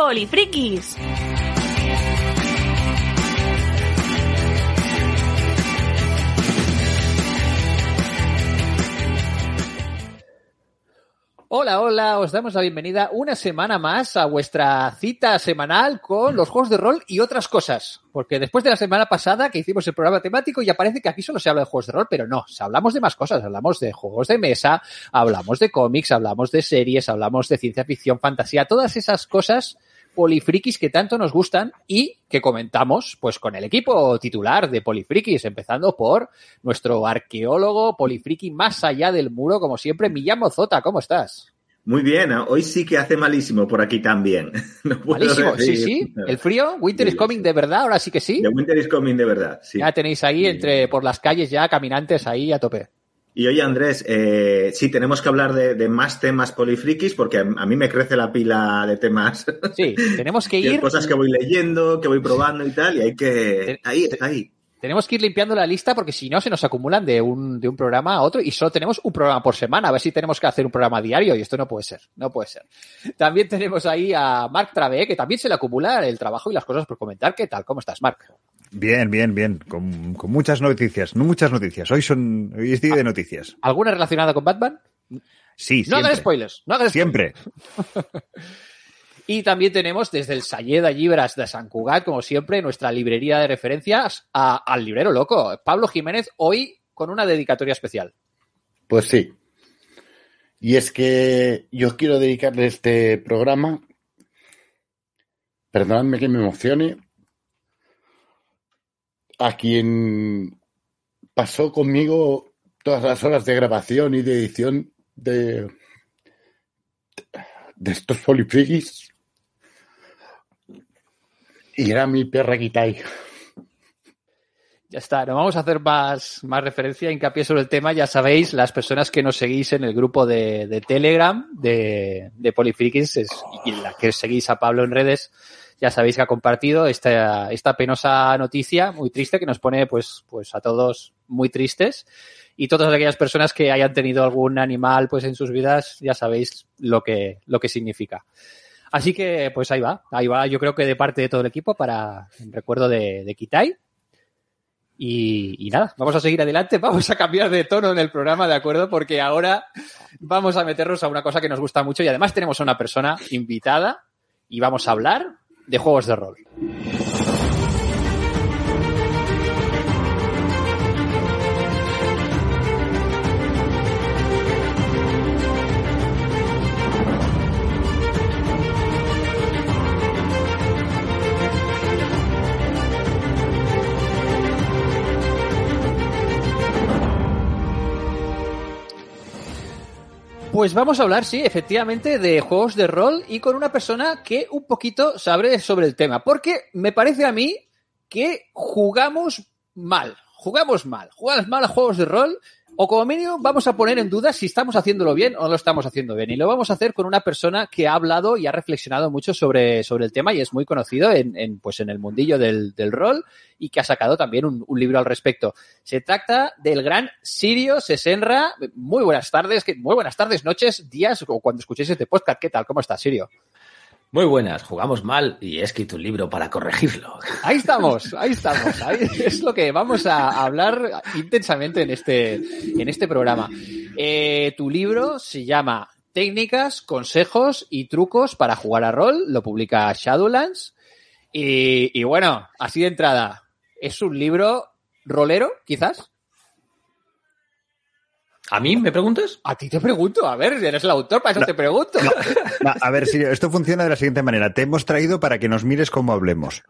Polifrikis. Hola, hola, os damos la bienvenida una semana más a vuestra cita semanal con los juegos de rol y otras cosas. Porque después de la semana pasada que hicimos el programa temático ya parece que aquí solo se habla de juegos de rol, pero no, hablamos de más cosas, hablamos de juegos de mesa, hablamos de cómics, hablamos de series, hablamos de ciencia ficción, fantasía, todas esas cosas polifrikis que tanto nos gustan y que comentamos pues con el equipo titular de Polifrikis, empezando por nuestro arqueólogo polifriki más allá del muro, como siempre, Millán Mozota, ¿cómo estás? Muy bien, hoy sí que hace malísimo por aquí también. No malísimo, sí, sí. El frío, Winter is coming de verdad, ahora sí que sí. The Winter is coming de verdad, sí. Ya tenéis ahí entre por las calles ya caminantes ahí a tope. Y oye, Andrés, eh, sí, tenemos que hablar de, más temas polifrikis porque a, mí me crece la pila de temas. Sí, tenemos que ir. cosas que voy leyendo, que voy probando y tal, y hay que. Ahí, ahí. Tenemos que ir limpiando la lista porque si no se nos acumulan de un, de un programa a otro y solo tenemos un programa por semana. A ver si tenemos que hacer un programa diario y esto no puede ser, no puede ser. También tenemos ahí a Marc Travé, que también se le acumula el trabajo y las cosas por comentar. ¿Qué tal? ¿Cómo estás, Marc? Bien, bien, bien. Con, muchas noticias. No muchas noticias. Hoy son hoy es día de noticias. ¿Alguna relacionada con Batman? Sí, No hagas spoilers. No hagas Siempre. y también tenemos desde el Sayeda Libras de San Cugat, como siempre, nuestra librería de referencias al librero loco. Pablo Jiménez, hoy con una dedicatoria especial. Pues sí. Y es que yo quiero dedicarle este programa, perdonadme que me emocione, a quien pasó conmigo todas las horas de grabación y de edición de, de estos polifrikis. Y era mi perra Kitai. Ya está, no vamos a hacer más, más referencia, hincapié sobre el tema. Ya sabéis, las personas que nos seguís en el grupo de, Telegram de, de y la que seguís a Pablo en redes, ya sabéis que ha compartido esta, esta penosa noticia muy triste que nos pone pues, pues a todos muy tristes. Y todas aquellas personas que hayan tenido algún animal pues en sus vidas, ya sabéis lo que, lo que significa. Así que, pues ahí va, ahí va, yo creo que de parte de todo el equipo para el recuerdo de, Kitai. Y, y, nada, vamos a seguir adelante, vamos a cambiar de tono en el programa, ¿de acuerdo? Porque ahora vamos a meternos a una cosa que nos gusta mucho y además tenemos a una persona invitada y vamos a hablar de juegos de rol. Pues vamos a hablar, sí, efectivamente, de juegos de rol y con una persona que un poquito sabe sobre el tema. Porque me parece a mí que jugamos mal. Jugamos mal. Jugamos mal a juegos de rol o como mínimo vamos a poner en duda si estamos haciéndolo bien o no lo estamos haciendo bien. Y lo vamos a hacer con una persona que ha hablado y ha reflexionado mucho sobre, sobre el tema y es muy conocido en, pues en el mundillo del, del, rol y que ha sacado también un, libro al respecto. Se trata del gran Sirio Sesenra. Muy buenas tardes, muy buenas tardes, noches, días o cuando escuchéis este podcast. ¿Qué tal? ¿Cómo estás, Sirio? Muy buenas, jugamos mal y he escrito un libro para corregirlo. Ahí estamos, ahí estamos. Ahí es lo que vamos a hablar intensamente en este, en este programa. Eh, tu libro se llama Técnicas, consejos y trucos para jugar a rol. Lo publica Shadowlands. Y, y bueno, así de entrada, ¿es un libro rolero, quizás? ¿A mí me preguntas? A ti te pregunto, a ver, eres el autor, para eso no, te pregunto. No, no, a ver, si esto funciona de la siguiente manera. Te hemos traído para que nos mires cómo hablemos.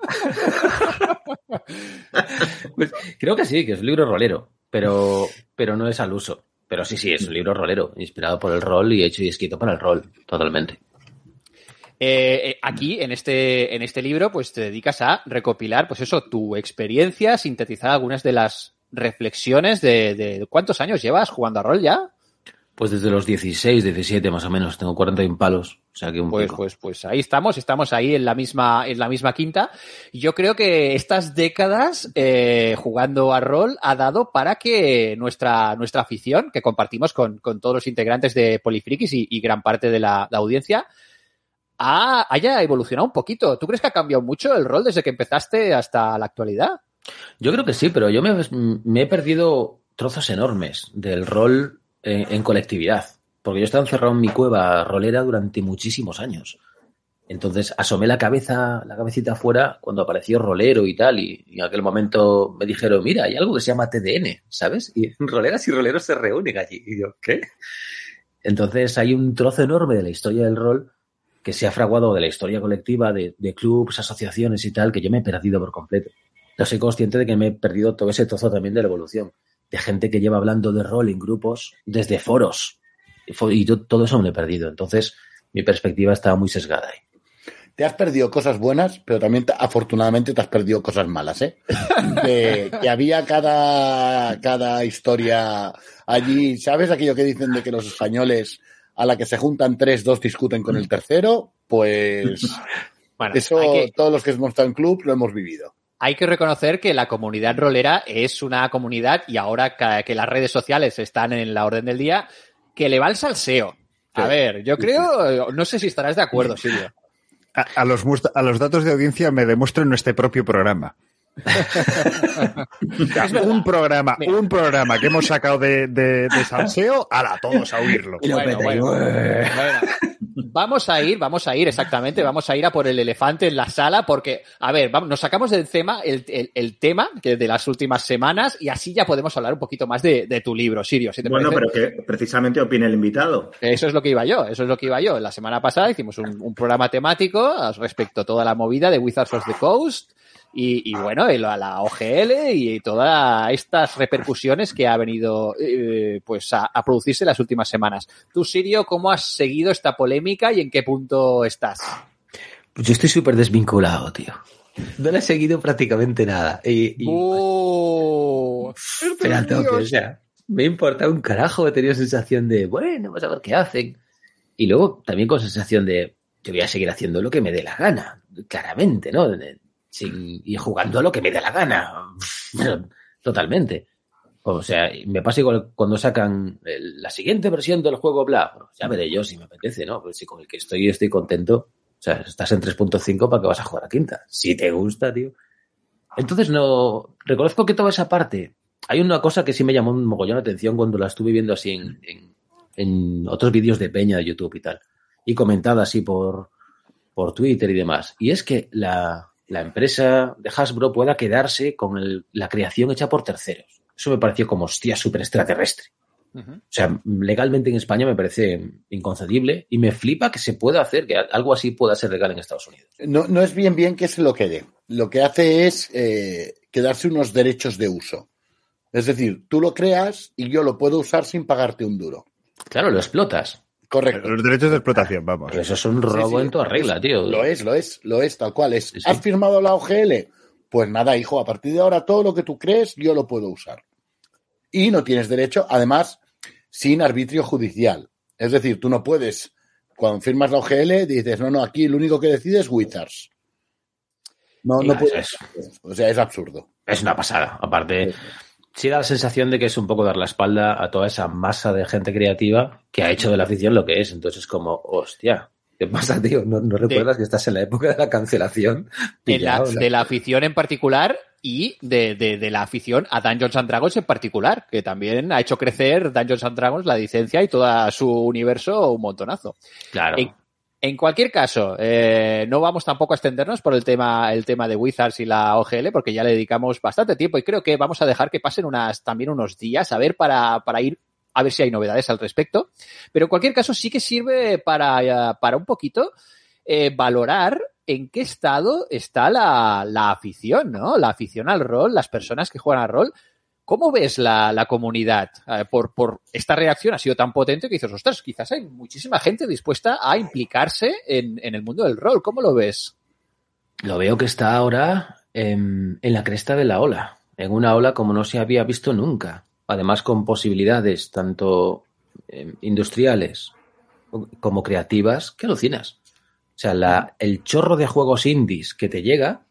pues, creo que sí, que es un libro rolero, pero, pero no es al uso. Pero sí, sí, es un libro rolero, inspirado por el rol y hecho y escrito para el rol, totalmente. Eh, aquí, en este, en este libro, pues te dedicas a recopilar, pues eso, tu experiencia, sintetizar algunas de las reflexiones de, de, cuántos años llevas jugando a rol ya. Pues desde los 16, 17 más o menos, tengo 40 impalos, o sea que un pues, pico. pues pues ahí estamos, estamos ahí en la misma en la misma quinta. Yo creo que estas décadas eh, jugando a rol ha dado para que nuestra nuestra afición que compartimos con, con todos los integrantes de Polifrikis y, y gran parte de la, la audiencia ha- haya evolucionado un poquito. ¿Tú crees que ha cambiado mucho el rol desde que empezaste hasta la actualidad? Yo creo que sí, pero yo me, he perdido trozos enormes del rol en, en colectividad. Porque yo he estado encerrado en mi cueva rolera durante muchísimos años. Entonces asomé la cabeza, la cabecita afuera cuando apareció rolero y tal. Y, y en aquel momento me dijeron, mira, hay algo que se llama TDN, ¿sabes? Y roleras y roleros se reúnen allí. Y yo, ¿qué? Entonces hay un trozo enorme de la historia del rol que se ha fraguado de la historia colectiva, de, de clubs, asociaciones y tal, que yo me he perdido por completo. Yo soy consciente de que me he perdido todo ese trozo también de la evolución, de gente que lleva hablando de rol en grupos desde foros. Y yo todo eso me lo he perdido. Entonces, mi perspectiva está muy sesgada ahí. Te has perdido cosas buenas, pero también te- afortunadamente te has perdido cosas malas, ¿eh? Que, que había cada, cada historia allí, ¿sabes aquello que dicen de que los españoles a la que se juntan tres, dos discuten con el tercero? Pues Bueno, eso que, todos los que hemos estado en club lo hemos vivido. Hay que reconocer que la comunidad rolera es una comunidad, y ahora que las redes sociales están en la orden del día, que le va al salseo. A Sí. ver, yo creo, no sé si estarás de acuerdo, Silvio. A, a los, a los datos de audiencia me demuestro en este propio programa. un programa, Mira. un programa que hemos sacado de, de, de salseo, a todos a oírlo. Bueno, bueno, bueno. Vamos a ir, vamos a ir, exactamente, vamos a ir a por el elefante en la sala, porque, a ver, vamos, nos sacamos del tema, el, el- el tema que de las últimas semanas, y así ya podemos hablar un poquito más de, de tu libro, Sirio, si te Bueno, parece. pero que precisamente opine el invitado. Eso es lo que iba yo, eso es lo que iba yo. La semana pasada hicimos un, un programa temático respecto a toda la movida de Wizards of the Coast y, y bueno, y la, la OGL y todas estas repercusiones que ha venido eh, pues a, a producirse en las últimas semanas. Tú, Sirio, ¿cómo has seguido esta polémica y en qué punto estás? Pues yo estoy súper desvinculado, tío. No le he seguido prácticamente nada. Y, y- ¡Oh! Pero a tope, o sea, me importa un carajo, he tenido sensación de, bueno, vamos a ver qué hacen. Y luego también con sensación de, yo voy a seguir haciendo lo que me dé la gana, claramente, ¿no? Sin- y jugando a lo que me dé la gana. Pero, Totalmente. O sea, me pasa igual cuando sacan el- la siguiente versión del juego, bla, ya veré yo si me apetece, ¿no? Pues si con el que estoy estoy contento, o sea, estás en 3.5 para que vas a jugar a quinta. Si te gusta, tío. Entonces no, reconozco que toda esa parte, hay una cosa que sí me llamó un mogollón la atención cuando la estuve viendo así en, en- en otros vídeos de Peña de YouTube y tal, y comentada así por, por Twitter y demás, y es que la, la empresa de Hasbro pueda quedarse con el- la creación hecha por terceros. Eso me pareció como hostia súper extraterrestre. O sea, legalmente en España me parece inconcebible y me flipa que se pueda hacer, que algo así pueda ser legal en Estados Unidos. No, no es bien bien que se lo quede. Lo que hace es eh, quedarse unos derechos de uso. Es decir, tú lo creas y yo lo puedo usar sin pagarte un duro. Claro, lo explotas. Correcto. Los derechos de explotación, vamos. Pero eso es un robo sí. en toda regla, tío. Lo es, lo es, lo es, tal cual es. Sí, sí. ¿Has firmado la OGL? Pues nada, hijo, a partir de ahora todo lo que tú crees yo lo puedo usar. Y no tienes derecho, además, sin arbitrio judicial. Es decir, tú no puedes, cuando firmas la OGL, dices, no, no, aquí lo único que decide es Wizards. No, Y no puedes. O sea, es absurdo. Es una pasada. Aparte, sí da la sensación de que es un poco dar la espalda a toda esa masa de gente creativa que ha hecho de la afición lo que es. Entonces es como, hostia, ¿qué pasa, tío? ¿No, no recuerdas que estás en la época de la cancelación? De la afición en particular y de, de- de la afición a Dungeons and Dragons en particular, que también ha hecho crecer Dungeons and Dragons, la licencia y todo su universo un montonazo. Claro. En, en cualquier caso, eh, no vamos tampoco a extendernos por el tema, el tema de Wizards y la OGL, porque ya le dedicamos bastante tiempo y creo que vamos a dejar que pasen unas, también unos días a ver para, para ir a ver si hay novedades al respecto. Pero en cualquier caso sí que sirve para, eh, para un poquito eh, valorar en qué estado está la, la afición, ¿no? La afición al rol, las personas que juegan al rol. ¿Cómo ves la, la comunidad eh, por, por esta reacción? Ha sido tan potente que dices, ostras, quizás hay muchísima gente dispuesta a implicarse en, en el mundo del rol. ¿Cómo lo ves? Lo veo que está ahora en, la cresta de la ola, en una ola como no se había visto nunca. Además, con posibilidades tanto eh, industriales como creativas que alucinas. O sea, la, el chorro de juegos indies que te llega,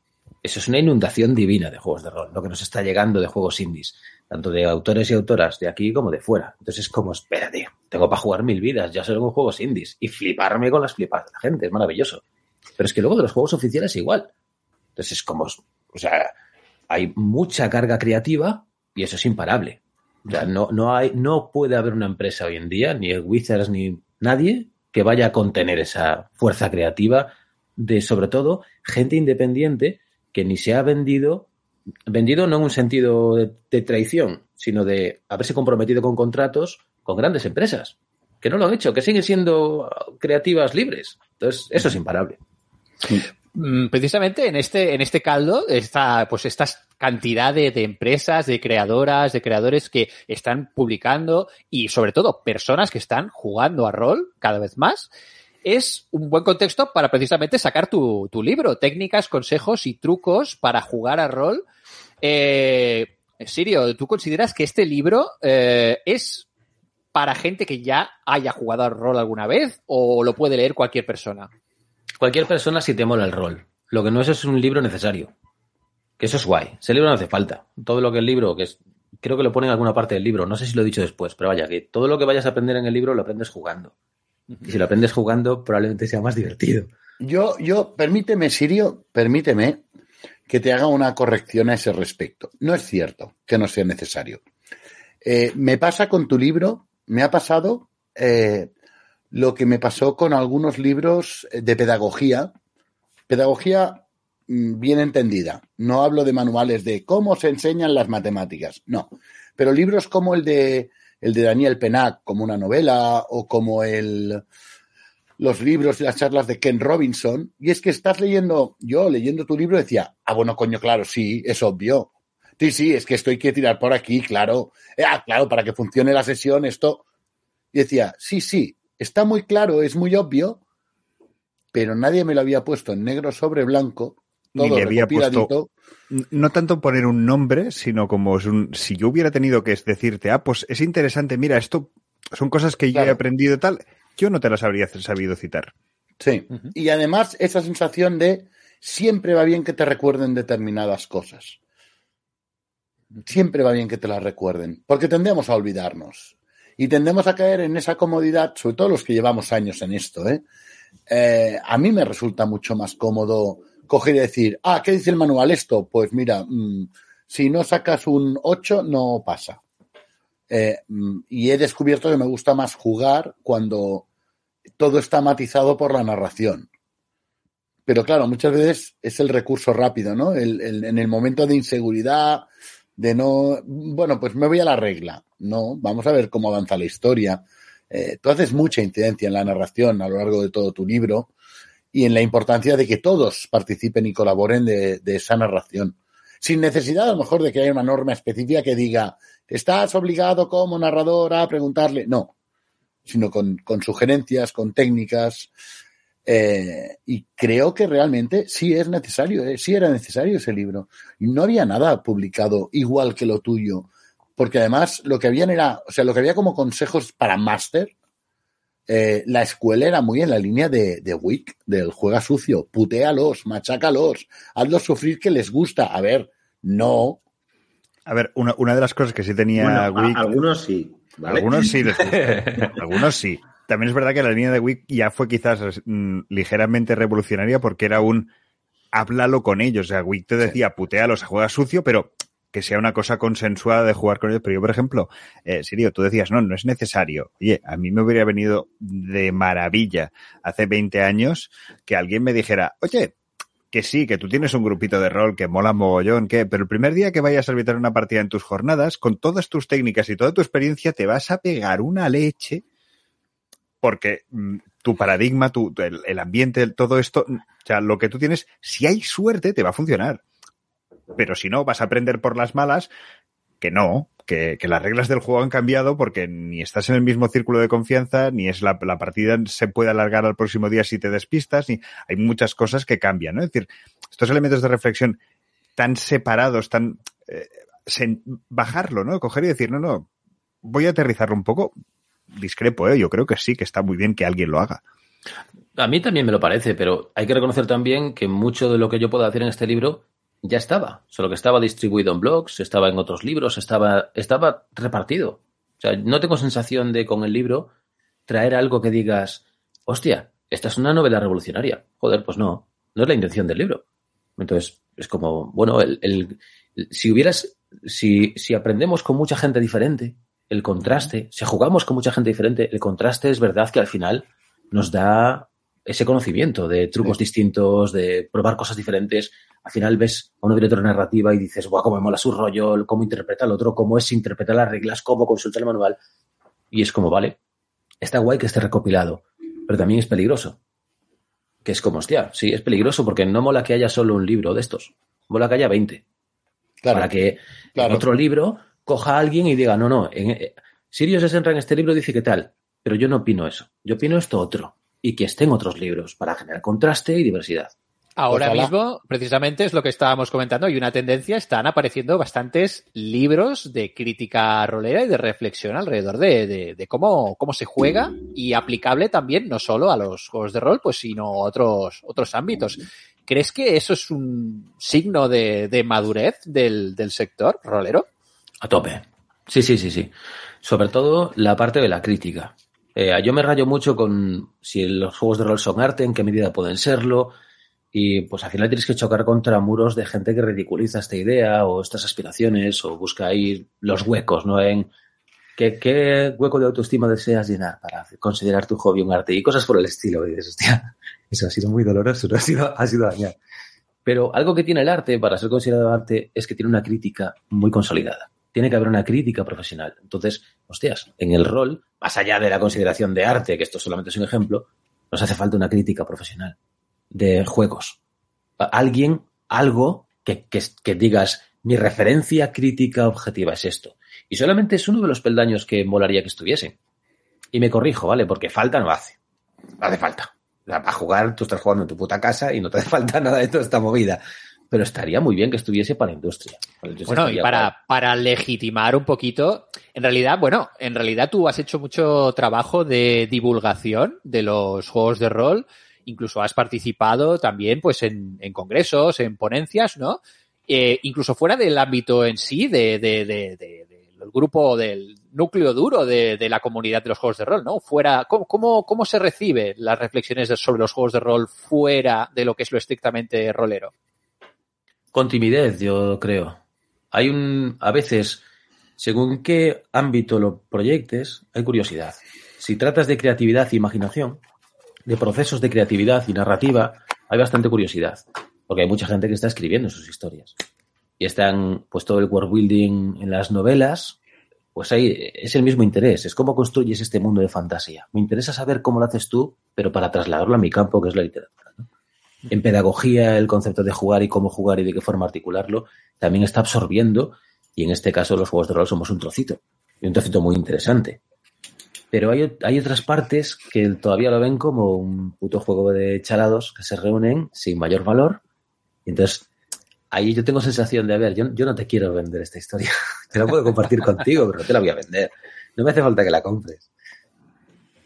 eso es una inundación divina de juegos de rol, lo que nos está llegando de juegos indies. tanto de autores y autoras de aquí como de fuera. Entonces es como, espérate, tengo para jugar mil vidas, ya solo con juegos indies y fliparme con las flipas de la gente, es maravilloso. Pero es que luego de los juegos oficiales igual. Entonces es como, o sea, hay mucha carga creativa y eso es imparable. O sea, no, no, hay, no puede haber una empresa hoy en día, ni el Wizards ni nadie, que vaya a contener esa fuerza creativa de, sobre todo, gente independiente que ni se ha vendido, vendido no en un sentido de, traición, sino de haberse comprometido con contratos con grandes empresas, que no lo han hecho, que siguen siendo creativas libres. Entonces, eso es imparable. Mm, Precisamente en este, en este caldo está, pues, esta cantidad de, de empresas, de creadoras, de creadores que están publicando y sobre todo personas que están jugando a rol cada vez más. Es un buen contexto para precisamente sacar tu, libro, técnicas, consejos y trucos para jugar a rol. Eh, Sirio, ¿tú consideras que este libro eh, es para gente que ya haya jugado a rol alguna vez o lo puede leer cualquier persona? Cualquier persona si te mola el rol. Lo que no es es un libro necesario. Que eso es guay. Ese libro no hace falta. Todo lo que el libro, que creo que lo pone en alguna parte del libro, no sé si lo he dicho después, pero vaya, que todo lo que vayas a aprender en el libro lo aprendes jugando. Y si lo aprendes jugando, probablemente sea más divertido. Yo, yo, permíteme, Sirio, permíteme que te haga una corrección a ese respecto. No es cierto que no sea necesario. Eh, me pasa con tu libro, me ha pasado eh, lo que me pasó con algunos libros de pedagogía. Pedagogía mm, bien entendida. No hablo de manuales de cómo se enseñan las matemáticas. No. Pero libros como el de, el de Daniel Penac, como una novela, o como el, los libros y las charlas de Ken Robinson. Y es que estás leyendo, yo leyendo tu libro decía, ah, bueno, coño, claro, sí, es obvio. Sí, sí, es que esto hay que tirar por aquí, claro. Eh, ah, claro, para que funcione la sesión, esto. Y decía, sí, sí, está muy claro, es muy obvio, pero nadie me lo había puesto en negro sobre blanco. Ni Todo le había recopiladito. puesto no tanto poner un nombre, sino como es un, si yo hubiera tenido que decirte, ah, pues es interesante, mira, esto son cosas que yo he aprendido y tal, yo no te las habría sabido citar. Sí. Y además esa sensación de siempre va bien que te recuerden determinadas cosas. Siempre va bien que te las recuerden, porque tendemos a olvidarnos. Y tendemos a caer en esa comodidad, sobre todo los que llevamos años en esto. ¿eh? Eh, a mí me resulta mucho más cómodo coger y decir, ah, ¿qué dice el manual esto? Pues mira, mm, si no sacas un 8, no pasa. Eh, mm, y he descubierto que me gusta más jugar cuando todo está matizado por la narración. Pero claro, muchas veces es el recurso rápido, ¿no? El- el- en el momento de inseguridad, de no, bueno, pues me voy a la regla. No, vamos a ver cómo avanza la historia. Eh, tú haces mucha incidencia en la narración a lo largo de todo tu libro y en la importancia de que todos participen y colaboren de, esa narración. Sin necesidad, a lo mejor, de que haya una norma específica que diga, estás obligado como narrador a preguntarle. No, sino con, sugerencias, con técnicas. eh, y creo que realmente sí es necesario, eh, sí era necesario ese libro. No había nada publicado igual que lo tuyo. Porque además lo que habían era, o sea, lo que había como consejos para máster, eh, la escuela era muy en la línea de, de Wick, del juega sucio, putéalos, machácalos, hazlos sufrir que les gusta. A ver, no, A ver, una, una de las cosas que sí tenía Bueno, a- Wick, algunos sí. ¿vale? algunos sí les gusta, algunos sí. También es verdad que la línea de Wick ya fue quizás mm, ligeramente revolucionaria porque era un háblalo con ellos. O sea, Wick te decía, putealos, juega sucio, pero que sea una cosa consensuada de jugar con ellos. Pero yo, por ejemplo, eh, Sirio, tú decías, no, no es necesario. Oye, a mí me hubiera venido de maravilla hace 20 años que alguien me dijera, oye, que sí, que tú tienes un grupito de rol que mola mogollón, que, pero el primer día que vayas a arbitrar una partida en tus jornadas, con todas tus técnicas y toda tu experiencia, te vas a pegar una leche porque mm, tu paradigma, tu, el, ambiente, todo esto, mm, o sea, lo que tú tienes, si hay suerte, te va a funcionar. Pero si no, vas a aprender por las malas que no, que, que las reglas del juego han cambiado porque ni estás en el mismo círculo de confianza, ni es la, la partida se puede alargar al próximo día si te despistas, ni hay muchas cosas que cambian, ¿no? Es decir, estos elementos de reflexión tan separados, tan eh, bajarlo, ¿no? Coger y decir, no, no, voy a aterrizarlo un poco. Discrepo, ¿eh? Yo creo que sí, que está muy bien que alguien lo haga. A mí también me lo parece, pero hay que reconocer también que mucho de lo que yo puedo hacer en este libro ya estaba, solo que estaba distribuido en blogs, estaba en otros libros, estaba, estaba repartido. O sea, no tengo sensación de con el libro traer algo que digas, hostia, esta es una novela revolucionaria. Joder, pues no, no es la intención del libro. Entonces, es como, bueno, el, el- si hubieras, si, si aprendemos con mucha gente diferente, el contraste, si jugamos con mucha gente diferente, el contraste es verdad que al final nos da ese conocimiento de trucos distintos, de probar cosas diferentes. Al final ves a una directora narrativa y dices, guau, cómo me mola su rollo, cómo interpreta el otro, cómo es interpretar las reglas, cómo consulta el manual. Y es como, vale, está guay que esté recopilado, pero también es peligroso. Que es como, hostia, sí, es peligroso porque no mola que haya solo un libro de estos. Mola que haya 20. Claro, Para que claro. en otro libro coja a alguien y diga, no, no, en, eh, Sirius Esenra en este libro dice que tal, pero yo no opino eso. Yo opino esto otro. Y que esté en otros libros para generar contraste y diversidad. Ahora Ojalá. mismo, precisamente, es lo que estábamos comentando, y una tendencia, están apareciendo bastantes libros de crítica rolera y de reflexión alrededor de, de- de cómo, cómo se juega y aplicable también no solo a los juegos de rol, pues sino a otros, otros ámbitos. ¿Crees que eso es un signo de, de madurez del, del sector rolero? A tope. Sí, sí, sí, sí. Sobre todo la parte de la crítica. Eh, yo me rayo mucho con si los juegos de rol son arte, en qué medida pueden serlo. Y pues al final tienes que chocar contra muros de gente que ridiculiza esta idea o estas aspiraciones o busca ahí los huecos, ¿no? En qué, hueco de autoestima deseas llenar para considerar tu hobby un arte y cosas por el estilo. Y dices, hostia, eso ha sido muy doloroso, no ha sido, ha sido dañar. Pero algo que tiene el arte para ser considerado arte es que tiene una crítica muy consolidada. Tiene que haber una crítica profesional. Entonces, hostias, en el rol, más allá de la consideración de arte, que esto solamente es un ejemplo, nos hace falta una crítica profesional de juegos. Alguien, algo que, que, digas, mi referencia crítica objetiva es esto. Y solamente es uno de los peldaños que molaría que estuviesen. Y me corrijo, ¿vale? Porque falta no hace. No hace falta. Para jugar, tú estás jugando en tu puta casa y no te hace falta nada de toda esta movida. Pero estaría muy bien que estuviese para industria. Para la industria Bueno, y para, para legitimar un poquito, en realidad, bueno, en realidad tú has hecho mucho trabajo de divulgación de los juegos de rol, incluso has participado también pues en, en congresos, en ponencias, ¿no? Eh, incluso fuera del ámbito en sí, de, de, de, grupo, del núcleo duro de, de la comunidad de los juegos de rol, ¿no? Fuera, ¿cómo, cómo, cómo se recibe las reflexiones sobre los juegos de rol fuera de lo que es lo estrictamente rolero? Con timidez, yo creo. Hay un, a veces, según qué ámbito lo proyectes, hay curiosidad. Si tratas de creatividad e imaginación, de procesos de creatividad y narrativa, hay bastante curiosidad. Porque hay mucha gente que está escribiendo sus historias. Y están, pues todo el world building en las novelas, pues ahí es el mismo interés. Es cómo construyes este mundo de fantasía. Me interesa saber cómo lo haces tú, pero para trasladarlo a mi campo, que es la literatura. En pedagogía, el concepto de jugar y cómo jugar y de qué forma articularlo, también está absorbiendo, y en este caso los juegos de rol somos un trocito, y un trocito muy interesante. Pero hay, hay otras partes que todavía lo ven como un puto juego de chalados que se reúnen sin mayor valor, entonces ahí yo tengo sensación de, a ver, yo, yo no te quiero vender esta historia, te la puedo compartir contigo, pero no te la voy a vender. No me hace falta que la compres.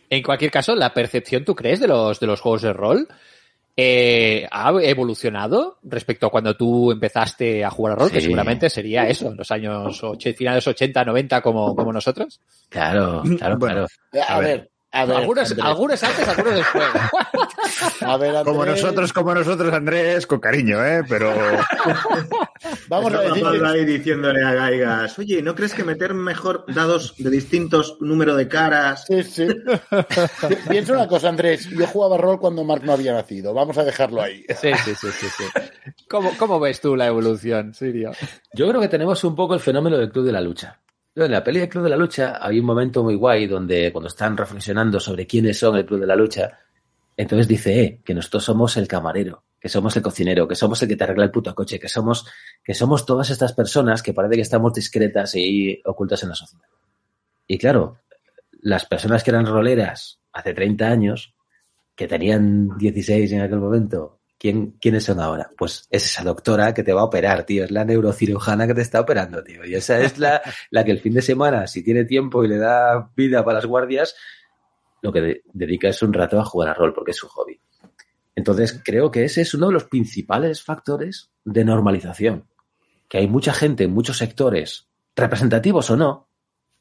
En cualquier caso, la percepción, ¿tú crees, de los, de los juegos de rol eh, ha evolucionado respecto a cuando tú empezaste a jugar a rol? Que seguramente sería eso, en los años och- finales 80, 90, como, como nosotros. Claro, claro, Bueno. claro. A, A ver, a ver. algunos, Andrés. algunos antes, algunos después. A ver, Andrés, Como nosotros, como nosotros, Andrés, con cariño, ¿eh? Pero Vamos a decir ahí diciéndole a Gaigas, oye, ¿no crees que meter mejor dados de distintos número de caras? Sí, sí. Pi- Piensa una cosa, Andrés. Yo jugaba rol cuando Mark no había nacido. Vamos a dejarlo ahí. Sí, sí, sí, sí. sí. ¿Cómo, ¿Cómo ves tú la evolución, Sirio? Yo creo que tenemos un poco el fenómeno del Club de la Lucha. En la peli del Club de la Lucha hay un momento muy guay donde cuando están reflexionando sobre quiénes son el Club de la Lucha, entonces dice, eh, que nosotros somos el camarero, que somos el cocinero, que somos el que te arregla el puto coche, que somos, que somos todas estas personas que parece que estamos discretas y ocultas en la sociedad. Y claro, las personas que eran roleras hace 30 años, que tenían 16 en aquel momento, ¿quién, ¿quiénes son ahora? Pues es esa doctora que te va a operar, tío, es la neurocirujana que te está operando, tío. Y esa es la, la que el fin de semana, si tiene tiempo y le da vida para las guardias, lo que de- dedica es un rato a jugar a rol porque es su hobby. Entonces, creo que ese es uno de los principales factores de normalización. Que hay mucha gente en muchos sectores, representativos o no,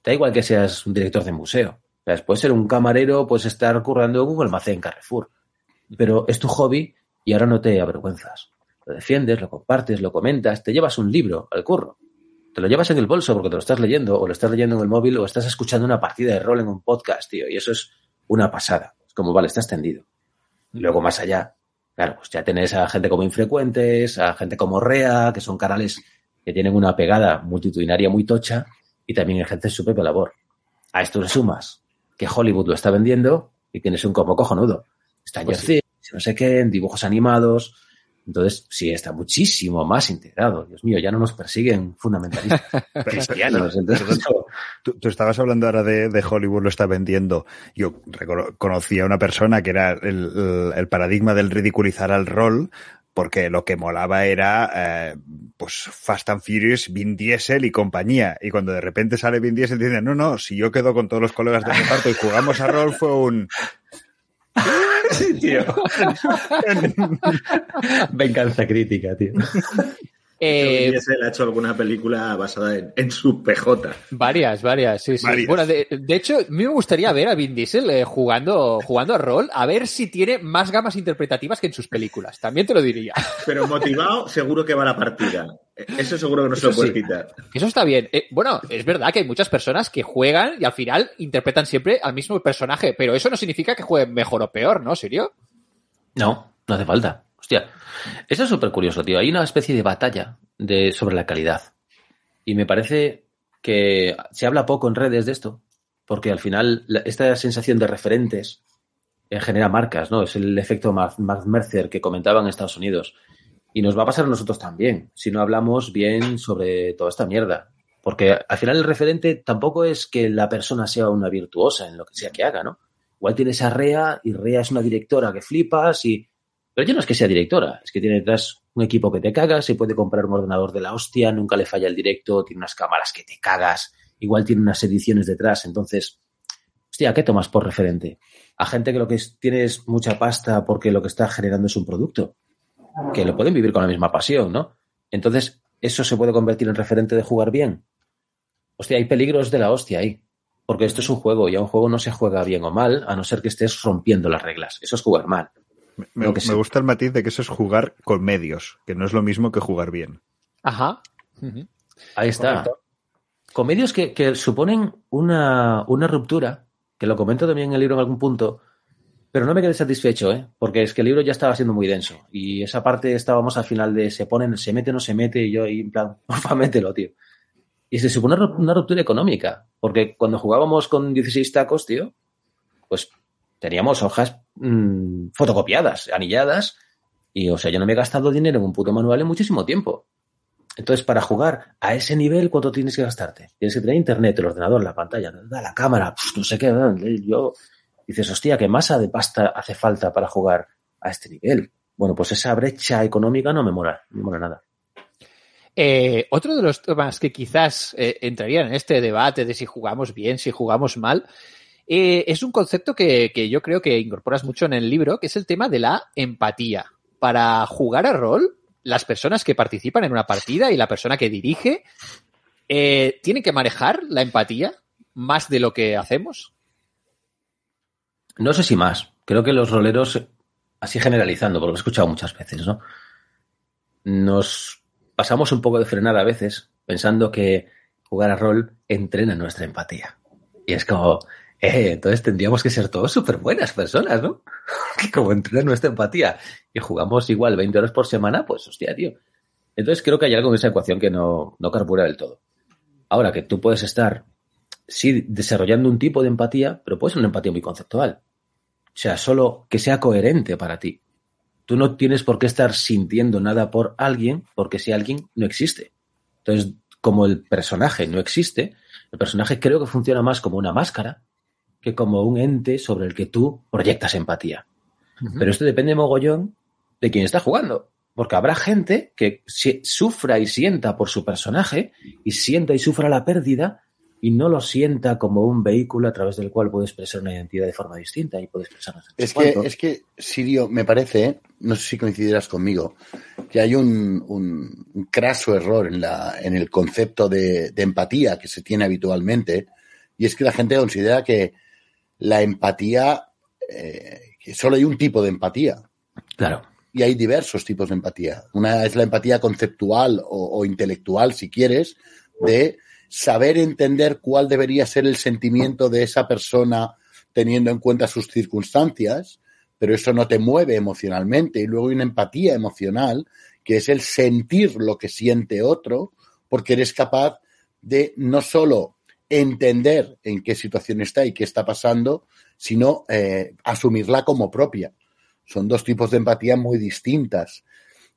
da igual que seas un director de museo. Puedes ser un camarero, puedes estar currando en un almacén Carrefour. Pero es tu hobby y ahora no te avergüenzas. Lo defiendes, lo compartes, lo comentas, te llevas un libro al curro. Te lo llevas en el bolso porque te lo estás leyendo, o lo estás leyendo en el móvil, o estás escuchando una partida de rol en un podcast, tío. Y eso es una pasada. Es como, vale, estás tendido. Y luego más allá, claro, pues ya tenés a gente como Infrecuentes, a gente como Rea, que son canales que tienen una pegada multitudinaria muy tocha y también ejercen su propia labor. A esto le sumas que Hollywood lo está vendiendo y tienes un como cojonudo. Está pues no sé qué, en dibujos animados, entonces, sí, está muchísimo más integrado. Dios mío, ya no nos persiguen fundamentalistas cristianos. tú, estabas hablando ahora de, Hollywood lo está vendiendo. Yo conocí a una persona que era el, paradigma del ridiculizar al rol, porque lo que molaba era eh, pues Fast and Furious, Vin Diesel y compañía. Y cuando de repente sale Vin Diesel dice, no, no, si yo quedo con todos los colegas de reparto y jugamos a rol fue un Sí, tío. Venganza crítica, tío. Eh, ha hecho alguna película basada en, su PJ. Varias, varias, sí, sí. Bueno, de, hecho, a mí me gustaría ver a Vin Diesel eh, jugando, jugando a rol, a ver si tiene más gamas interpretativas que en sus películas. También te lo diría. Pero motivado, seguro que va a la partida. Eso seguro que no se lo puede quitar. Eso está bien. Eh, bueno, es verdad que hay muchas personas que juegan y al final interpretan siempre al mismo personaje, pero eso no significa que jueguen mejor o peor, ¿no, ¿Serio? No, no hace falta. Hostia, eso es súper curioso, tío. Hay una especie de batalla de, sobre la calidad. Y me parece que se habla poco en redes de esto, porque al final esta sensación de referentes eh, genera marcas, ¿no? Es el efecto Mark Mercer que comentaban en Estados Unidos. Y nos va a pasar a nosotros también, si no hablamos bien sobre toda esta mierda. Porque al final el referente tampoco es que la persona sea una virtuosa en lo que sea que haga, ¿no? Igual tienes a Rea y Rea es una directora que flipas y pero ya no es que sea directora, es que tiene detrás un equipo que te cagas, se puede comprar un ordenador de la hostia, nunca le falla el directo, tiene unas cámaras que te cagas, igual tiene unas ediciones detrás. Entonces, hostia, ¿qué tomas por referente? A gente que lo que tiene es mucha pasta porque lo que está generando es un producto, que lo pueden vivir con la misma pasión, ¿no? Entonces, ¿eso se puede convertir en referente de jugar bien? Hostia, hay peligros de la hostia ahí. Porque esto es un juego y a un juego no se juega bien o mal, a no ser que estés rompiendo las reglas. Eso es jugar mal. Me, gusta el matiz de que eso es jugar con medios, que no es lo mismo que jugar bien. Ajá. Ahí está. Con medios que, suponen una, ruptura, que lo comento también en el libro en algún punto, pero no me quedé satisfecho, ¿eh? porque es que el libro ya estaba siendo muy denso. Y esa parte estábamos al final de se ponen, se mete, no se mete, y yo ahí en plan, porfa, mételo, tío. Y se supone una ruptura económica, porque cuando jugábamos con 16 tacos, tío, pues teníamos hojas mm, fotocopiadas, anilladas, y o sea, yo no me he gastado dinero en un puto manual en muchísimo tiempo. Entonces, para jugar a ese nivel, ¿cuánto tienes que gastarte? Tienes que tener internet, el ordenador, la pantalla, la cámara, no sé qué. Yo dices, hostia, ¿qué masa de pasta hace falta para jugar a este nivel? Bueno, pues esa brecha económica no me mola, no me mola nada. Eh, otro de los temas que quizás eh, entrarían en este debate de si jugamos bien, si jugamos mal, eh, es un concepto que, yo creo que incorporas mucho en el libro, que es el tema de la empatía. Para jugar a rol, las personas que participan en una partida y la persona que dirige eh, tienen que manejar la empatía más de lo que hacemos. No sé si más. Creo que los roleros, así generalizando, porque lo he escuchado muchas veces, ¿no? Nos pasamos un poco de frenar a veces pensando que jugar a rol entrena nuestra empatía. Y es como, eh, entonces tendríamos que ser todos súper buenas personas, ¿no? que como entrenan nuestra empatía y jugamos igual 20 horas por semana, pues hostia, tío. Entonces creo que hay algo en esa ecuación que no, no carbura del todo. Ahora que tú puedes estar, sí, desarrollando un tipo de empatía, pero puede ser una empatía muy conceptual. O sea, solo que sea coherente para ti. Tú no tienes por qué estar sintiendo nada por alguien porque si alguien no existe. Entonces, como el personaje no existe, el personaje creo que funciona más como una máscara que como un ente sobre el que tú proyectas empatía. Pero esto depende mogollón de quién está jugando. Porque habrá gente que sufra y sienta por su personaje y sienta y sufra la pérdida y no lo sienta como un vehículo a través del cual puede expresar una identidad de forma distinta y puede expresar es que Es que, Sirio, me parece, no sé si coincidirás conmigo, que hay un, un, un craso error en, la, en el concepto de, de, empatía que se tiene habitualmente, y es que la gente considera que la empatía, eh, que solo hay un tipo de empatía. Claro. Y hay diversos tipos de empatía. Una es la empatía conceptual o, o intelectual, si quieres, de saber entender cuál debería ser el sentimiento de esa persona teniendo en cuenta sus circunstancias, pero eso no te mueve emocionalmente. Y luego hay una empatía emocional, que es el sentir lo que siente otro, porque eres capaz de no solo entender en qué situación está y qué está pasando, sino eh, asumirla como propia. Son dos tipos de empatía muy distintas.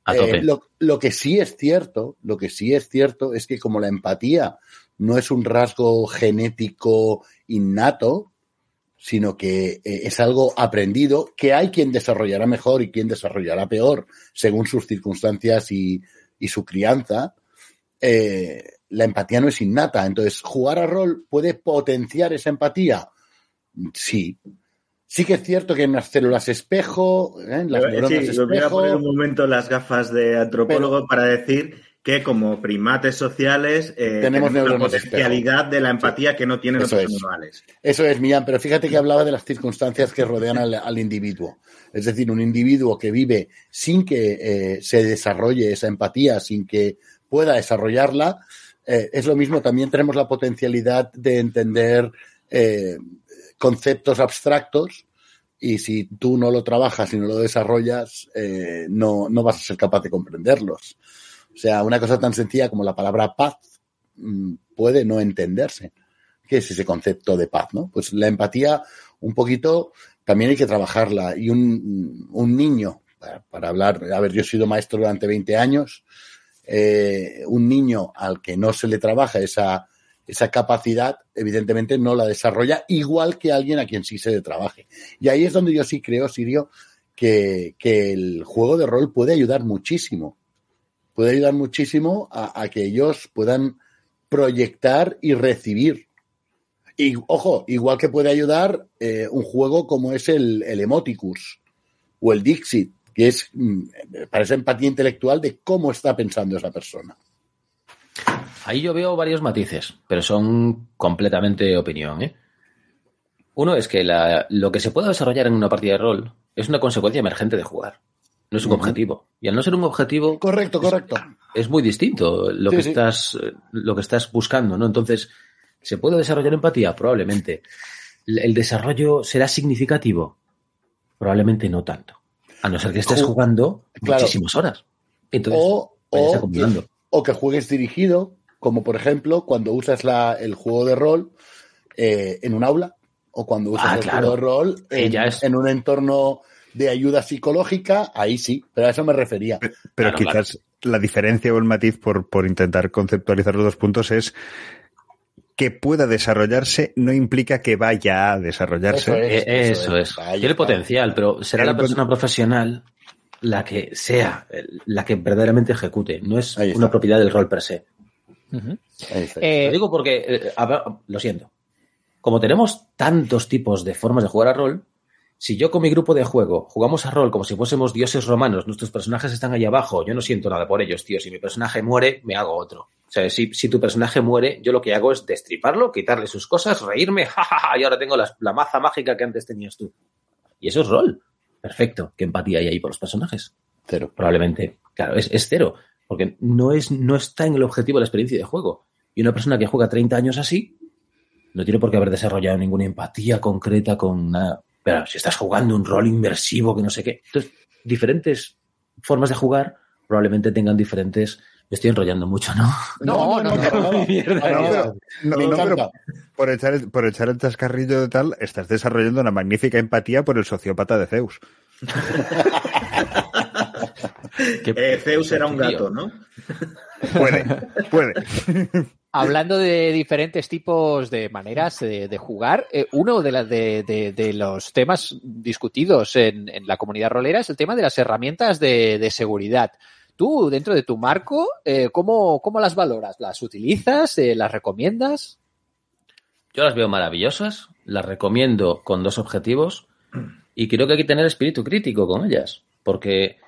Eh, lo, lo, que sí es cierto, lo que sí es cierto es que como la empatía no es un rasgo genético innato, sino que eh, es algo aprendido que hay quien desarrollará mejor y quien desarrollará peor según sus circunstancias y, y su crianza. Eh, la empatía no es innata. Entonces, jugar a rol puede potenciar esa empatía. Sí. Sí que es cierto que en las células espejo, ¿eh? en las neuronas sí, espejo. Voy a poner un momento las gafas de antropólogo pero, para decir que como primates sociales eh, tenemos, la potencialidad de la empatía sí. que no tienen Eso otros es. animales. Eso es, Millán, pero fíjate que hablaba de las circunstancias que rodean al, al individuo. Es decir, un individuo que vive sin que eh, se desarrolle esa empatía, sin que pueda desarrollarla, eh, es lo mismo, también tenemos la potencialidad de entender conceptos abstractos y si tú no lo trabajas y no lo desarrollas, no, no vas a ser capaz de comprenderlos. O sea, una cosa tan sencilla como la palabra paz mmm, puede no entenderse. ¿Qué es ese concepto de paz? ¿no? Pues la empatía, un poquito, también hay que trabajarla. Y un, un niño, para, para, hablar, a ver, yo he sido maestro durante 20 años, eh, un niño al que no se le trabaja esa, esa capacidad, evidentemente no la desarrolla igual que alguien a quien sí se le trabaje. Y ahí es donde yo sí creo, Sirio, que, que el juego de rol puede ayudar muchísimo. Puede ayudar muchísimo a, que ellos puedan proyectar y recibir. Y ojo, igual que puede ayudar eh, un juego como es el, Emoticus o el Dixit, que es mm, para esa empatía intelectual de cómo está pensando esa persona. Ahí yo veo varios matices, pero son completamente opinión. ¿eh? Uno es que lo que se pueda desarrollar en una partida de rol es una consecuencia emergente de jugar. No es un uh -huh. objetivo. Y al no ser un objetivo. Correcto, correcto. Es, es muy distinto lo, sí, que sí. Estás, lo que estás buscando, ¿no? Entonces, ¿se puede desarrollar empatía? Probablemente. ¿El desarrollo será significativo? Probablemente no tanto. A no ser que estés jugando claro. muchísimas horas. Entonces, o, o, que, o que juegues dirigido, como por ejemplo cuando usas la, el juego de rol eh, en un aula o cuando usas ah, el claro. juego de rol en, es... en, un entorno de ayuda psicológica, ahí sí, pero a eso me refería. Pero, pero claro, quizás claro. la diferencia o el matiz por, por intentar conceptualizar los dos puntos es que pueda desarrollarse no implica que vaya a desarrollarse. Eso es. Eso es. Eso es. Tiene potencial, pero será el la persona profesional la que sea, la que verdaderamente ejecute. No es una propiedad del rol per se. Uh -huh. eh, lo digo porque, eh, ver, lo siento. Como tenemos tantos tipos de formas de jugar a rol, si yo con mi grupo de juego jugamos a rol como si fuésemos dioses romanos, nuestros personajes están ahí abajo, yo no siento nada por ellos, tío. Si mi personaje muere, me hago otro. O sea, si, si tu personaje muere, yo lo que hago es destriparlo, quitarle sus cosas, reírme, jajaja, y ahora tengo la, la maza mágica que antes tenías tú. Y eso es rol. Perfecto. ¿Qué empatía hay ahí por los personajes? Cero. Probablemente. Claro, es, es cero. Porque no, es, no está en el objetivo de la experiencia de juego. Y una persona que juega 30 años así no tiene por qué haber desarrollado ninguna empatía concreta con nada. Pero si estás jugando un rol inmersivo que no sé qué. Entonces, diferentes formas de jugar probablemente tengan diferentes. Me estoy enrollando mucho, ¿no? No, no, no. no, por echar, el, por echar el chascarrillo de tal, estás desarrollando una magnífica empatía por el sociópata de Zeus. eh, Zeus era un gato, ¿no? Puede, puede. Hablando de diferentes tipos de maneras de, de jugar, eh, uno de, la, de, de, de, los temas discutidos en, en, la comunidad rolera es el tema de las herramientas de, seguridad. Tú, dentro de tu marco, eh, ¿cómo, ¿cómo, las valoras? ¿Las utilizas? Eh, ¿Las recomiendas? Yo las veo maravillosas, las recomiendo con dos objetivos y creo que hay que tener espíritu crítico con ellas. porque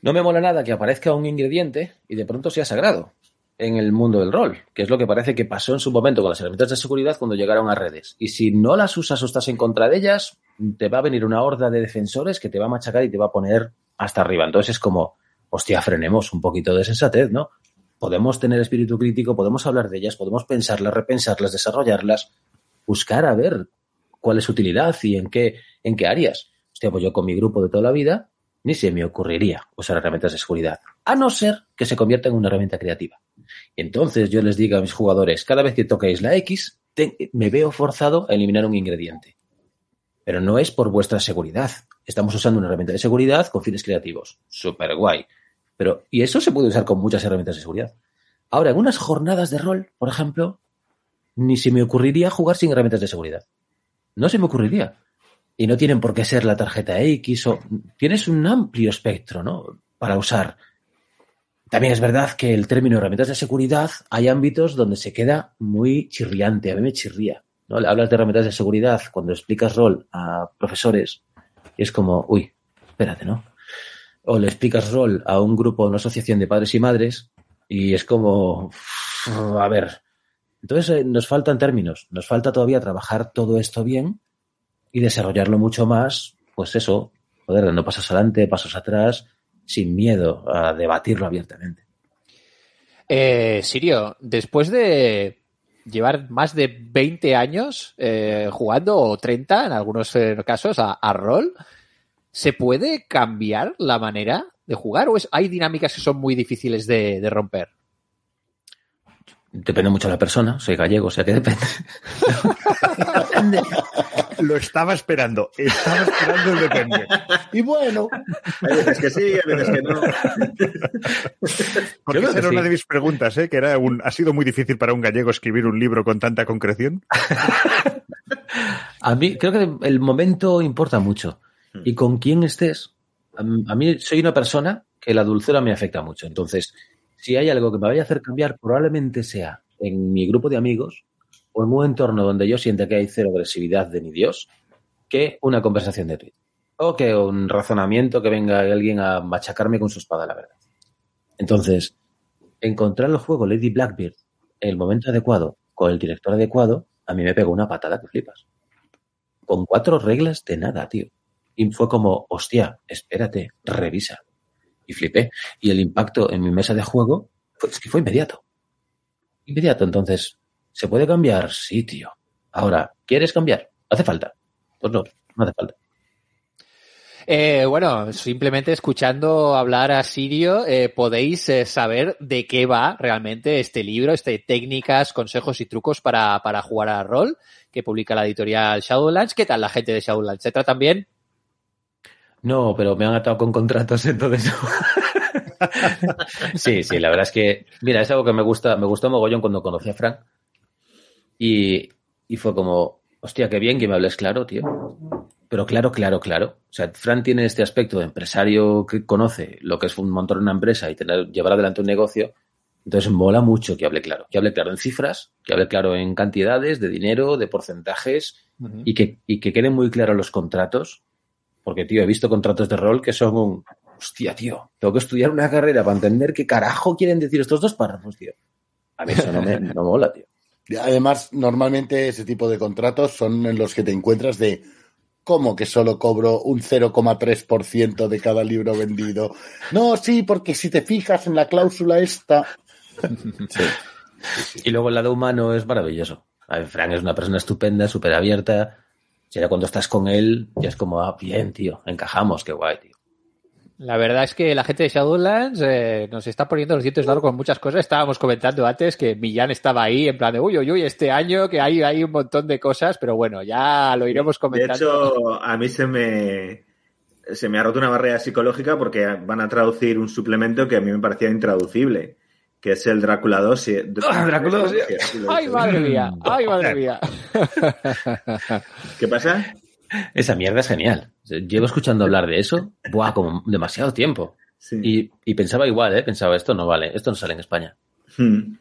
no me mola nada que aparezca un ingrediente y de pronto sea sagrado en el mundo del rol, que es lo que parece que pasó en su momento con las herramientas de seguridad cuando llegaron a redes. Y si no las usas o estás en contra de ellas, te va a venir una horda de defensores que te va a machacar y te va a poner hasta arriba. Entonces es como, hostia, frenemos un poquito de sensatez, ¿no? Podemos tener espíritu crítico, podemos hablar de ellas, podemos pensarlas, repensarlas, desarrollarlas, buscar a ver cuál es su utilidad y en qué, en qué áreas. Hostia, pues yo con mi grupo de toda la vida ni se me ocurriría usar herramientas de seguridad, a no ser que se convierta en una herramienta creativa. Entonces yo les digo a mis jugadores, cada vez que toquéis la X, me veo forzado a eliminar un ingrediente. Pero no es por vuestra seguridad. Estamos usando una herramienta de seguridad con fines creativos. Súper guay. Pero, y eso se puede usar con muchas herramientas de seguridad. Ahora, en unas jornadas de rol, por ejemplo, ni se me ocurriría jugar sin herramientas de seguridad. No se me ocurriría. Y no tienen por qué ser la tarjeta X o... Tienes un amplio espectro, ¿no? Para usar. También es verdad que el término herramientas de seguridad hay ámbitos donde se queda muy chirriante. A mí me chirría. ¿no? Hablas de herramientas de seguridad cuando explicas rol a profesores y es como, uy, espérate, ¿no? O le explicas rol a un grupo, una asociación de padres y madres y es como, a ver. Entonces eh, nos faltan términos, nos falta todavía trabajar todo esto bien y desarrollarlo mucho más, pues eso, poder dando pasos adelante, pasos atrás, sin miedo a debatirlo abiertamente. Eh, Sirio, después de llevar más de 20 años eh, jugando, o 30 en algunos eh, casos, a, a, rol, ¿se puede cambiar la manera de jugar o es, hay dinámicas que son muy difíciles de, de romper? Depende mucho de la persona, soy gallego, o sea que depende. Lo estaba esperando, estaba esperando el depende. Y bueno. Hay veces que sí, hay veces que no. Porque esa era sí. una de mis preguntas, ¿eh? que era un, ¿ha sido muy difícil para un gallego escribir un libro con tanta concreción? a mí creo que el momento importa mucho. Y con quién estés. A mí soy una persona que la dulzura me afecta mucho. Entonces, si hay algo que me vaya a hacer cambiar, probablemente sea en mi grupo de amigos o en un entorno donde yo sienta que hay cero agresividad de mi Dios, que una conversación de Twitter. O que un razonamiento que venga alguien a machacarme con su espada, la verdad. Entonces, encontrar el juego Lady Blackbeard en el momento adecuado, con el director adecuado, a mí me pegó una patada que flipas. Con cuatro reglas de nada, tío. Y fue como, hostia, espérate, revisa y flipé. Y el impacto en mi mesa de juego es que fue inmediato. Inmediato. Entonces, ¿se puede cambiar? Sí, tío. Ahora, ¿quieres cambiar? ¿Hace falta? Pues no, no hace falta. Eh, bueno, simplemente escuchando hablar a Sirio, eh, podéis eh, saber de qué va realmente este libro, este técnicas, consejos y trucos para, para jugar a rol que publica la editorial Shadowlands. ¿Qué tal la gente de Shadowlands? ¿Se tratan bien? No, pero me han atado con contratos, entonces. sí, sí, la verdad es que, mira, es algo que me gusta, me gustó mogollón cuando conocí a Frank. Y, y fue como, hostia, qué bien que me hables claro, tío. Pero claro, claro, claro. O sea, Frank tiene este aspecto de empresario que conoce lo que es un montón una empresa y tener, llevar adelante un negocio. Entonces mola mucho que hable claro. Que hable claro en cifras, que hable claro en cantidades de dinero, de porcentajes uh -huh. y, que, y que queden muy claros los contratos porque, tío, he visto contratos de rol que son un. Hostia, tío, tengo que estudiar una carrera para entender qué carajo quieren decir estos dos párrafos, tío. A mí eso no me no mola, tío. Además, normalmente ese tipo de contratos son en los que te encuentras de ¿Cómo que solo cobro un 0,3% de cada libro vendido? No, sí, porque si te fijas en la cláusula esta. Sí. Y luego el lado humano es maravilloso. A ver, Frank es una persona estupenda, súper abierta ya cuando estás con él, ya es como, ah, bien, tío, encajamos, qué guay, tío. La verdad es que la gente de Shadowlands eh, nos está poniendo los dientes largos con muchas cosas. Estábamos comentando antes que Millán estaba ahí en plan de, uy, uy, uy, este año que hay, hay un montón de cosas, pero bueno, ya lo iremos comentando. De hecho, a mí se me, se me ha roto una barrera psicológica porque van a traducir un suplemento que a mí me parecía intraducible que es el Drácula 2. ¡Ah, Drácula 2! Sí, ¡Ay, madre mía! ¡Ay, madre mía! ¿Qué pasa? Esa mierda es genial. Llevo escuchando hablar de eso, buah, como demasiado tiempo. Sí. Y, y, pensaba igual, ¿eh? Pensaba, esto no vale, esto no sale en España. Hmm.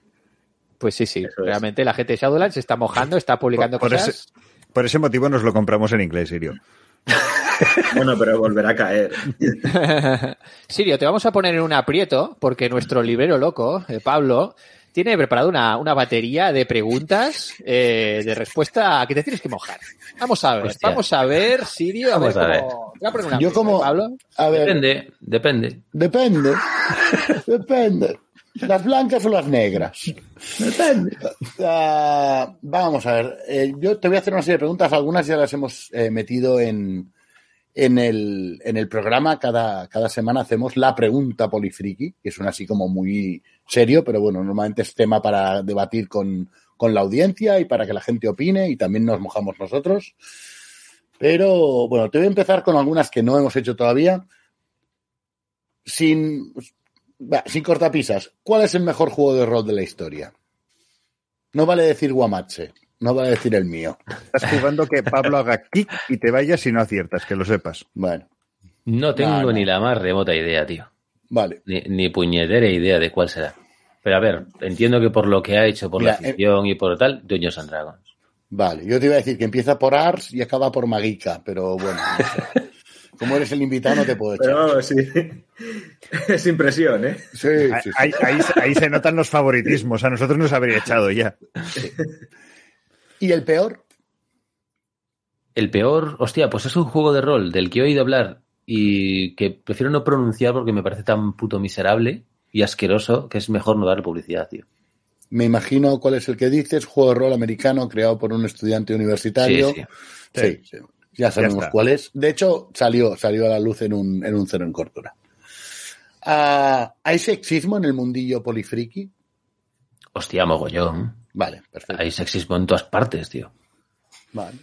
Pues sí, sí. Eso Realmente es. la gente de Shadowlands se está mojando, está publicando por, cosas. Ese, por ese motivo nos lo compramos en inglés, Sirio. Bueno, pero volverá a caer. Sirio, te vamos a poner en un aprieto porque nuestro librero loco, eh, Pablo, tiene preparado una, una batería de preguntas eh, de respuesta que te tienes que mojar. Vamos a ver, Hostia. vamos a ver, Sirio. a Vamos ver a ver. cómo- te voy a poner una Yo como- ¿eh, Pablo? A ver, Depende, depende. depende. Depende. ¿Las blancas o las negras? Depende. Ah, vamos a ver. eh, yo te voy a hacer una serie de preguntas. Algunas ya las hemos eh, metido en, en, el, en el programa. Cada, cada semana hacemos la pregunta polifriki, que suena así como muy serio, pero bueno, normalmente es tema para debatir con, con la audiencia y para que la gente opine y también nos mojamos nosotros. Pero bueno, te voy a empezar con algunas que no hemos hecho todavía. Sin, sin cortapisas, ¿cuál es el mejor juego de rol de la historia? No vale decir Guamache, no vale decir el mío. Estás jugando que Pablo haga kick y te vayas si no aciertas, que lo sepas. Bueno, No tengo No, no. ni la más remota idea, tío. vale. Ni, ni puñetera idea de cuál será. Pero a ver, entiendo que por lo que ha hecho, por la eh, afición y por tal, Dungeons and Dragons. Vale, yo te iba a decir que empieza por Ars y acaba por Magica, pero bueno, no sé. como eres el invitado no te puedo echar. Pero vamos, sí. Es impresión, ¿eh? Sí, sí, sí. Ahí, ahí- ahí se notan los favoritismos. A nosotros nos habría echado ya. ¿Y el peor? El peor, hostia, pues es un juego de rol del que he oído hablar y que prefiero no pronunciar porque me parece tan puto miserable y asqueroso que es mejor no darle publicidad, tío. Me imagino cuál es el que dices, juego de rol americano creado por un estudiante universitario. Sí, sí. Sí, sí. Ya sabemos cuál es. De hecho, salió, salió a la luz en un, en un cero en cortura. Ah, ¿Hay sexismo en el mundillo polifriki? Hostia, mogollón. Vale, perfecto. Hay sexismo en todas partes, tío. Vale.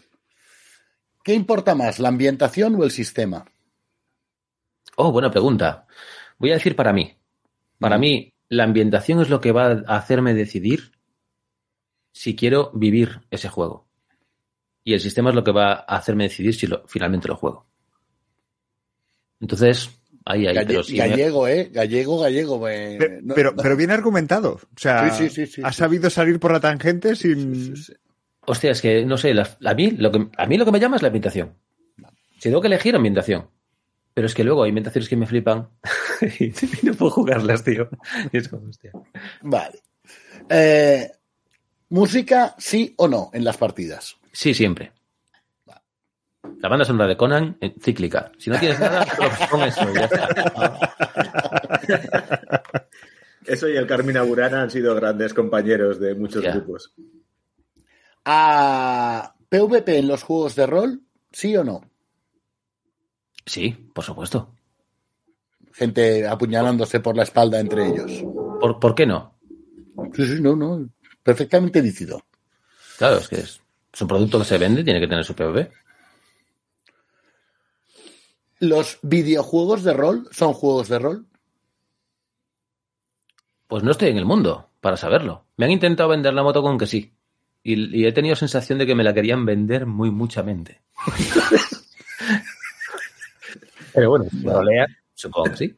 ¿Qué importa más, la ambientación o el sistema? Oh, buena pregunta. Voy a decir para mí. Para mí, la ambientación es lo que va a hacerme decidir si quiero vivir ese juego. Y el sistema es lo que va a hacerme decidir si lo- finalmente lo juego. Entonces, ahí, ahí, Galle- pero si me- gallego, ¿eh? Gallego, gallego. no- Pero, no- pero bien argumentado. O sea, Sí, sí, sí, sí, ha sí. sabido salir por la tangente sin. Sí, sí, sí. Hostia, es que no sé, la- a, mí, lo que, a mí lo que me llama es la ambientación. Si tengo que elegir ambientación. Pero es que luego hay ambientaciones que me flipan y no puedo jugarlas, tío. Y es como, hostia. Vale. Eh, ¿Música sí o no en las partidas? Sí, siempre. La banda sonora de Conan, eh, cíclica. Si no tienes nada, pues pon eso y ya está. Eso y el Carmina Burana han sido grandes compañeros de muchos grupos. ¿A PvP en los juegos de rol? ¿Sí o no? Sí, por supuesto. Gente apuñalándose por la espalda entre ellos. ¿Por, por qué no? Sí, sí, no, no. Perfectamente lícito. Claro, es que es, es un producto que se vende, tiene que tener su PvP. ¿Los videojuegos de rol son juegos de rol? Pues no estoy en el mundo para saberlo. Me han intentado vender la moto con que sí. Y, y he tenido sensación de que me la querían vender muy muchamente. Pero bueno, si lo leas, supongo que sí.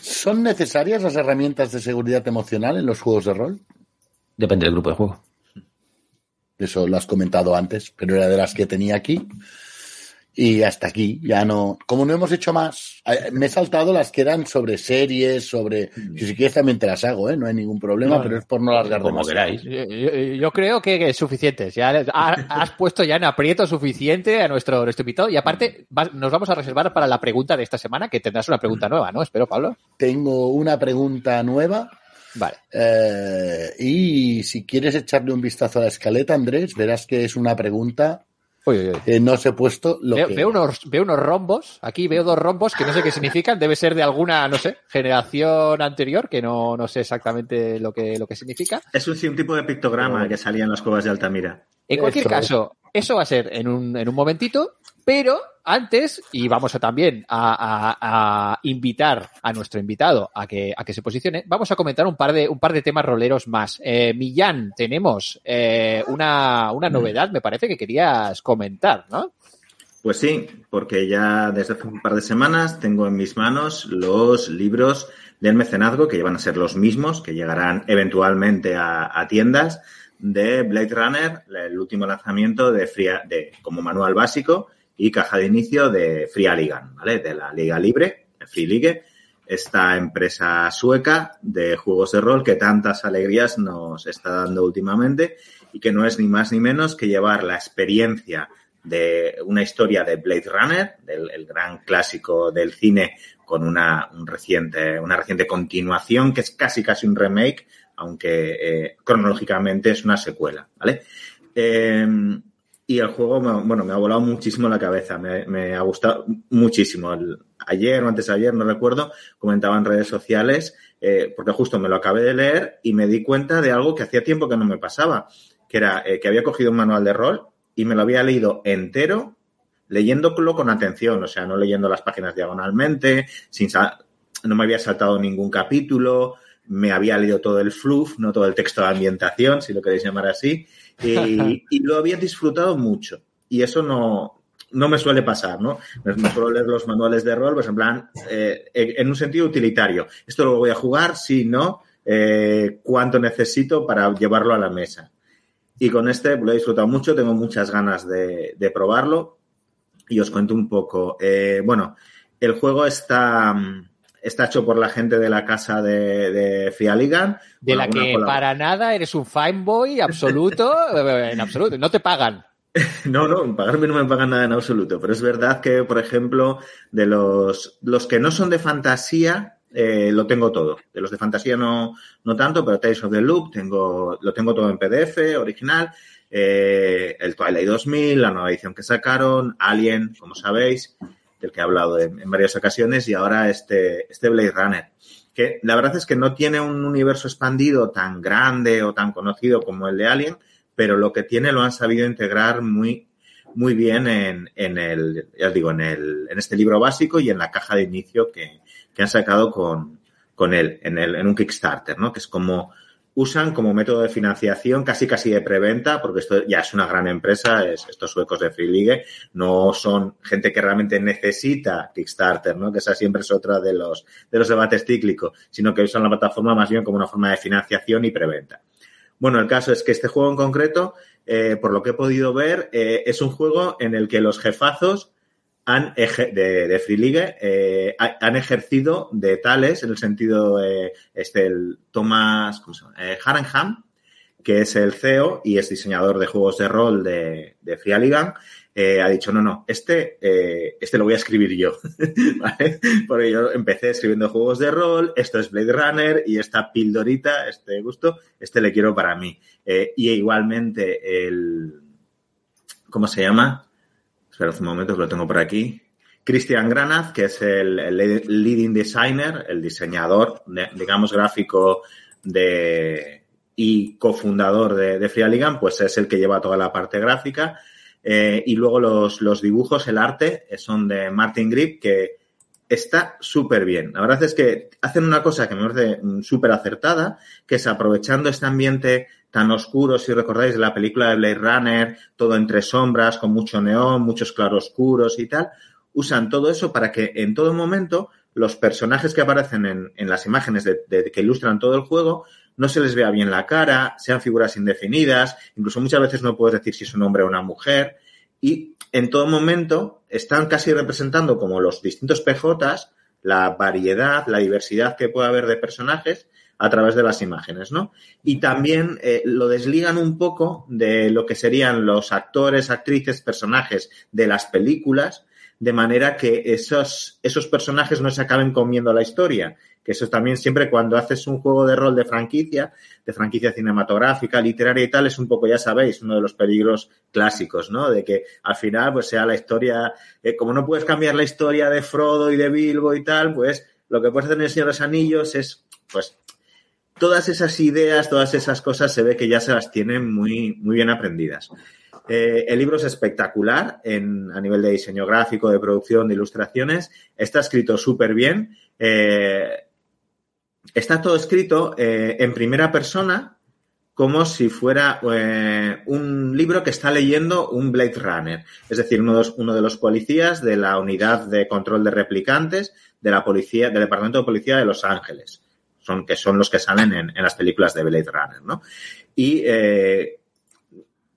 ¿Son necesarias las herramientas de seguridad emocional en los juegos de rol? Depende del grupo de juego. Eso lo has comentado antes, pero era de las que tenía aquí. Y hasta aquí, ya no. Como no hemos hecho más, eh, me he saltado las que eran sobre series, sobre. Si si quieres también te las hago, ¿eh? No hay ningún problema, No, pero es por no alargar Como demasiado. queráis. Yo, yo- yo creo que es suficiente. Ya ha- has puesto ya en aprieto suficiente a nuestro, nuestro invitado. Y aparte, vas- nos vamos a reservar para la pregunta de esta semana, que tendrás una pregunta nueva, ¿no? Espero, Pablo. Tengo una pregunta nueva. Vale. eh, y si quieres echarle un vistazo a la escaleta, Andrés, verás que es una pregunta Uy, uy, uy. que no se he puesto lo Veo, que. veo unos, veo unos rombos. Aquí veo dos rombos que no sé qué significan. Debe ser de alguna, no sé, generación anterior, que no, no sé exactamente lo que, lo que significa. Es un, tipo de pictograma que salía en las cuevas de Altamira. En cualquier Eso. caso, eso va a ser en un, en un momentito, pero antes, y vamos a también a, a- a invitar a nuestro invitado a que, a que se posicione, vamos a comentar un par de, un par de temas roleros más. Eh, Millán, tenemos eh, una, una novedad, me parece que querías comentar, ¿no? Pues sí, porque ya desde hace un par de semanas tengo en mis manos los libros del mecenazgo, que van a ser los mismos, que llegarán eventualmente a, a tiendas, de Blade Runner, el último lanzamiento de, Fria- de como manual básico, y caja de inicio de Free Aligan, ¿vale? De la Liga Libre, Free League, esta empresa sueca de juegos de rol que tantas alegrías nos está dando últimamente y que no es ni más ni menos que llevar la experiencia de una historia de Blade Runner, del el gran clásico del cine, con una, un reciente, una reciente continuación que es casi casi un remake, aunque eh, cronológicamente es una secuela, ¿vale? Eh, y el juego, me, bueno, me ha volado muchísimo la cabeza, me, ha gustado muchísimo. Ayer o antes de ayer, no recuerdo, comentaba en redes sociales, eh, porque justo me lo acabé de leer y me di cuenta de algo que hacía tiempo que no me pasaba, que era eh, que había cogido un manual de rol y me lo había leído entero, leyéndolo con atención, o sea, no leyendo las páginas diagonalmente, sin no me había saltado ningún capítulo, me había leído todo el fluff, no todo el texto de ambientación, si lo queréis llamar así, y, y lo había disfrutado mucho. Y eso no, no me suele pasar, ¿no? Me suelo leer los manuales de rol, pues en plan, eh, en un sentido utilitario. Esto lo voy a jugar, sí, no, eh, cuánto necesito para llevarlo a la mesa. Y con este lo he disfrutado mucho, tengo muchas ganas de, probarlo. Y os cuento un poco. Eh, bueno, el juego está, está hecho por la gente de la casa de, de Fialigan. De la que para nada eres un fine boy absoluto, en absoluto, no te pagan. No, no, pagarme no me pagan nada en absoluto, pero es verdad que, por ejemplo, de los, los que no son de fantasía, eh, lo tengo todo. De los de fantasía no, no tanto, pero Tales of the Loop tengo, lo tengo todo en PDF, original. Eh, el Twilight 2000, la nueva edición que sacaron, Alien, como sabéis, del que he hablado en, en varias ocasiones, y ahora este, este Blade Runner. Que la verdad es que no tiene un universo expandido tan grande o tan conocido como el de Alien, pero lo que tiene lo han sabido integrar muy, muy bien en, en el, ya os digo, en el, en este libro básico y en la caja de inicio que, que han sacado con, con él, en el, en un Kickstarter, ¿no? Que es como, usan como método de financiación casi casi de preventa, porque esto ya es una gran empresa, es, estos suecos de Free League no son gente que realmente necesita Kickstarter, ¿no? Que esa siempre es otra de los, de los debates cíclicos, sino que usan la plataforma más bien como una forma de financiación y preventa. Bueno, el caso es que este juego en concreto, eh, por lo que he podido ver, eh, es un juego en el que los jefazos han de, de Free League eh, han ejercido de tales, en el sentido de este, el Thomas ¿cómo se llama? Harenham, que es el CEO y es diseñador de juegos de rol de, de Free Aligan, eh, ha dicho, no, no, este, eh, este lo voy a escribir yo. ¿Vale? Porque yo empecé escribiendo juegos de rol, esto es Blade Runner y esta pildorita, este gusto, este le quiero para mí. Eh, y igualmente el, ¿cómo se llama? Espera un momento que lo tengo por aquí. Christian Granaz, que es el, leading designer, el diseñador, digamos, gráfico de, y cofundador de, de Free pues es el que lleva toda la parte gráfica eh, y luego los, los, dibujos, el arte, eh, son de Martin Grip, que está súper bien. La verdad es que hacen una cosa que me parece mm, súper acertada, que es aprovechando este ambiente tan oscuro, si recordáis de la película de Blade Runner, todo entre sombras, con mucho neón, muchos claroscuros y tal, usan todo eso para que en todo momento los personajes que aparecen en, en las imágenes de, que ilustran todo el juego no se les vea bien la cara, sean figuras indefinidas, incluso muchas veces no puedes decir si es un hombre o una mujer, y en todo momento están casi representando como los distintos PJs, la variedad, la diversidad que puede haber de personajes a través de las imágenes, ¿no? Y también eh, lo desligan un poco de lo que serían los actores, actrices, personajes de las películas, de manera que esos, esos personajes no se acaben comiendo la historia, que eso también siempre cuando haces un juego de rol de franquicia, de franquicia cinematográfica, literaria y tal, es un poco, ya sabéis, uno de los peligros clásicos, ¿no? De que al final, pues sea la historia, eh, como no puedes cambiar la historia de Frodo y de Bilbo y tal, pues lo que puedes hacer en el Señor de los Anillos es, pues, todas esas ideas, todas esas cosas se ve que ya se las tienen muy, muy bien aprendidas. Eh, el libro es espectacular a nivel de diseño gráfico, de producción, de ilustraciones. Está escrito súper bien. Eh, está todo escrito eh, en primera persona como si fuera un libro que está leyendo un Blade Runner, es decir, uno de, los, uno de, los, policías de la unidad de control de replicantes de la policía, del Departamento de Policía de Los Ángeles, que son los que salen en, en las películas de Blade Runner, ¿no? Y eh,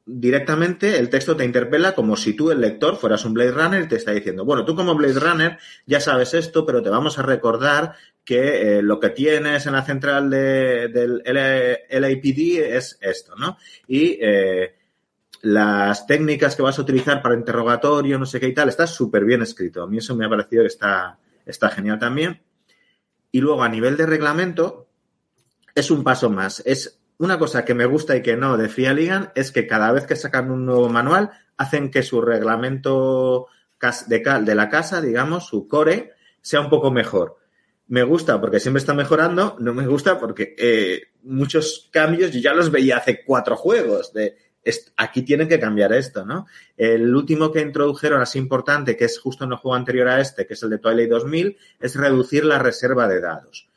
directamente el texto te interpela como si tú, el lector, fueras un Blade Runner y te está diciendo, bueno, tú como Blade Runner ya sabes esto, pero te vamos a recordar que eh, lo que tienes en la central de, del LAPD es esto, ¿no? Y eh, las técnicas que vas a utilizar para interrogatorio, no sé qué y tal, está súper bien escrito. A mí eso me ha parecido que está, está genial también. Y luego, a nivel de reglamento, es un paso más. Es una cosa que me gusta y que no de Ligan es que cada vez que sacan un nuevo manual, hacen que su reglamento de la casa, digamos, su core, sea un poco mejor. Me gusta porque siempre está mejorando, no me gusta porque eh, muchos cambios yo ya los veía hace cuatro juegos. De, aquí tienen que cambiar esto, ¿no? El último que introdujeron así importante, que es justo en el juego anterior a este, que es el de Twilight 2000, es reducir la reserva de dados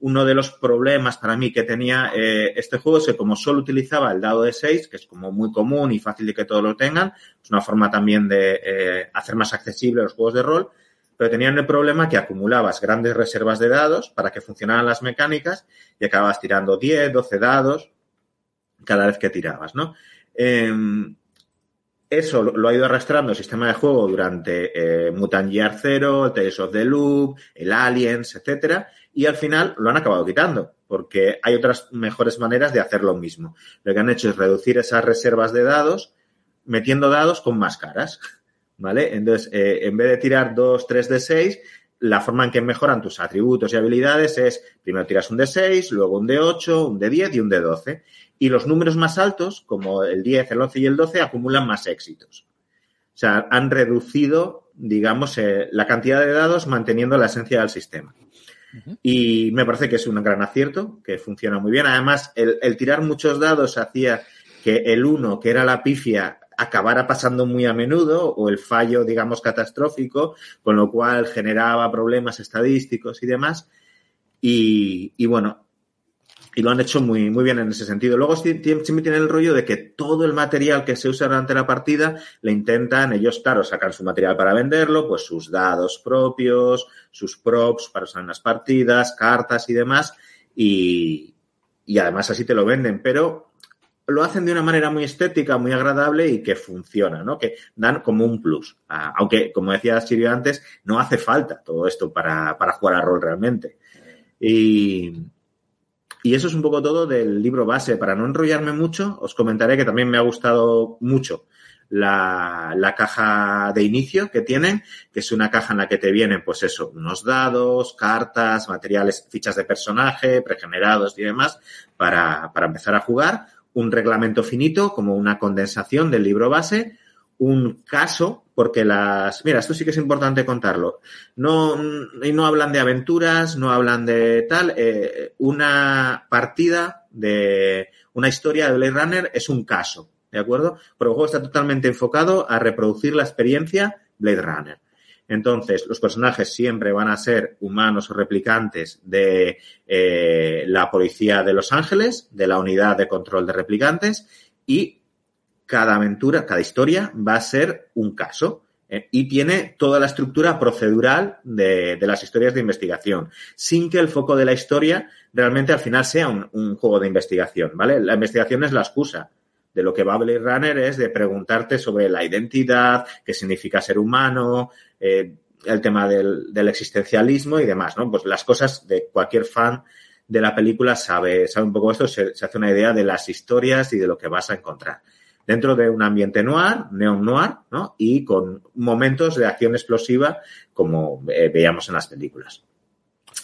uno de los problemas para mí que tenía eh, este juego es que como solo utilizaba el dado de 6, que es como muy común y fácil de que todos lo tengan, es una forma también de eh, hacer más accesible los juegos de rol, pero tenían el problema que acumulabas grandes reservas de dados para que funcionaran las mecánicas y acababas tirando 10, 12 dados cada vez que tirabas, ¿no? Em, eso lo ha ido arrastrando el sistema de juego durante eh, Mutant Year Zero, Tales of the Loop, el Aliens, etcétera, y al final lo han acabado quitando, porque hay otras mejores maneras de hacer lo mismo. Lo que han hecho es reducir esas reservas de dados metiendo dados con más caras, ¿vale? Entonces, eh, en vez de tirar dos, tres de seis, la forma en que mejoran tus atributos y habilidades es primero tiras un de 6, luego un de 8, un de 10 y un de 12. Y los números más altos, como el 10, el 11 y el 12, acumulan más éxitos. O sea, han reducido, digamos, eh, la cantidad de dados manteniendo la esencia del sistema. Y me parece que es un gran acierto, que funciona muy bien. Además, el, tirar muchos dados hacía que el 1, que era la pifia, acabara pasando muy a menudo, o el fallo, digamos, catastrófico, con lo cual generaba problemas estadísticos y demás. Y, bueno, y lo han hecho muy, muy bien en ese sentido. Luego siempre tienen el rollo de que todo el material que se usa durante la partida le intentan, ellos, claro, sacar su material para venderlo, pues sus dados propios, sus props para usar en las partidas, cartas y demás, y además así te lo venden, pero lo hacen de una manera muy estética, muy agradable y que funciona, ¿no? Que dan como un plus. Ah, aunque, como decía Sirio antes, no hace falta todo esto para, para jugar a rol realmente. Y, y eso es un poco todo del libro base. Para no enrollarme mucho, os comentaré que también me ha gustado mucho la, la, caja de inicio que tienen, que es una caja en la que te vienen, pues eso, unos dados, cartas, materiales, fichas de personaje, pregenerados y demás, para, para empezar a jugar. Un reglamento finito, como una condensación del libro base, un caso, porque las. Mira, esto sí que es importante contarlo. No, no hablan de aventuras, no hablan de tal. Eh, una partida de una historia de Blade Runner es un caso, ¿de acuerdo? Pero el juego está totalmente enfocado a reproducir la experiencia Blade Runner. Entonces, los personajes siempre van a ser humanos o replicantes de eh, la policía de Los Ángeles, de la unidad de control de replicantes, y cada aventura, cada historia va a ser un caso eh, y tiene toda la estructura procedural de, las historias de investigación, sin que el foco de la historia realmente al final sea un, juego de investigación, ¿vale? La investigación es la excusa. De lo que va Blade Runner es de preguntarte sobre la identidad, qué significa ser humano, eh, el tema del, existencialismo y demás, ¿no? Pues las cosas de cualquier fan de la película sabe, sabe un poco esto, se hace una idea de las historias y de lo que vas a encontrar dentro de un ambiente noir, neon noir, ¿no? Y con momentos de acción explosiva como eh, veíamos en las películas.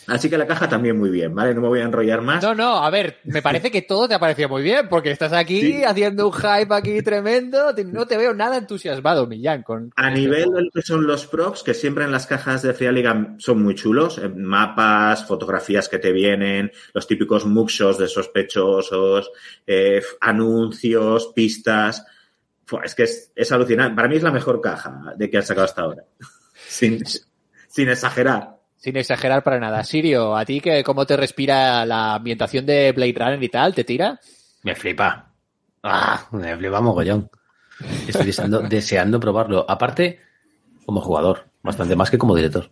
Así que la caja también muy bien, ¿vale? No me voy a enrollar más. No, no, a ver, me parece que todo te ha parecido muy bien, porque estás aquí haciendo un hype aquí tremendo. No te veo nada entusiasmado, Millán. Con, a este nivel de lo que son los props, que siempre en las cajas de Liga son muy chulos, mapas, fotografías que te vienen, los típicos mugshots de sospechosos, eh, anuncios, pistas. Es que es, alucinante. Para mí es la mejor caja de que han sacado hasta ahora. sin, sin exagerar. Sin exagerar para nada. Sirio, ¿a ti que cómo te respira la ambientación de Blade Runner y tal? ¿Te tira? Me flipa. Ah, me flipa mogollón. Estoy deseando, deseando probarlo. Aparte, como jugador, bastante más que como director.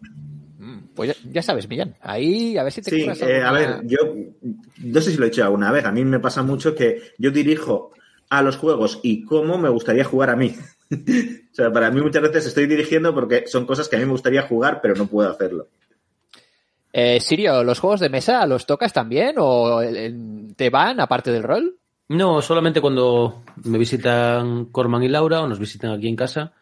Mm, pues ya, sabes, Millán. Ahí, a ver si te Sí, eh, a ver, yo no sé si lo he dicho alguna vez. A mí me pasa mucho que yo dirijo a los juegos y cómo me gustaría jugar a mí. o sea, para mí muchas veces estoy dirigiendo porque son cosas que a mí me gustaría jugar, pero no puedo hacerlo. Eh, Sirio, ¿los juegos de mesa los tocas también o te van aparte del rol? No, solamente cuando me visitan Corman y Laura o nos visitan aquí en casa.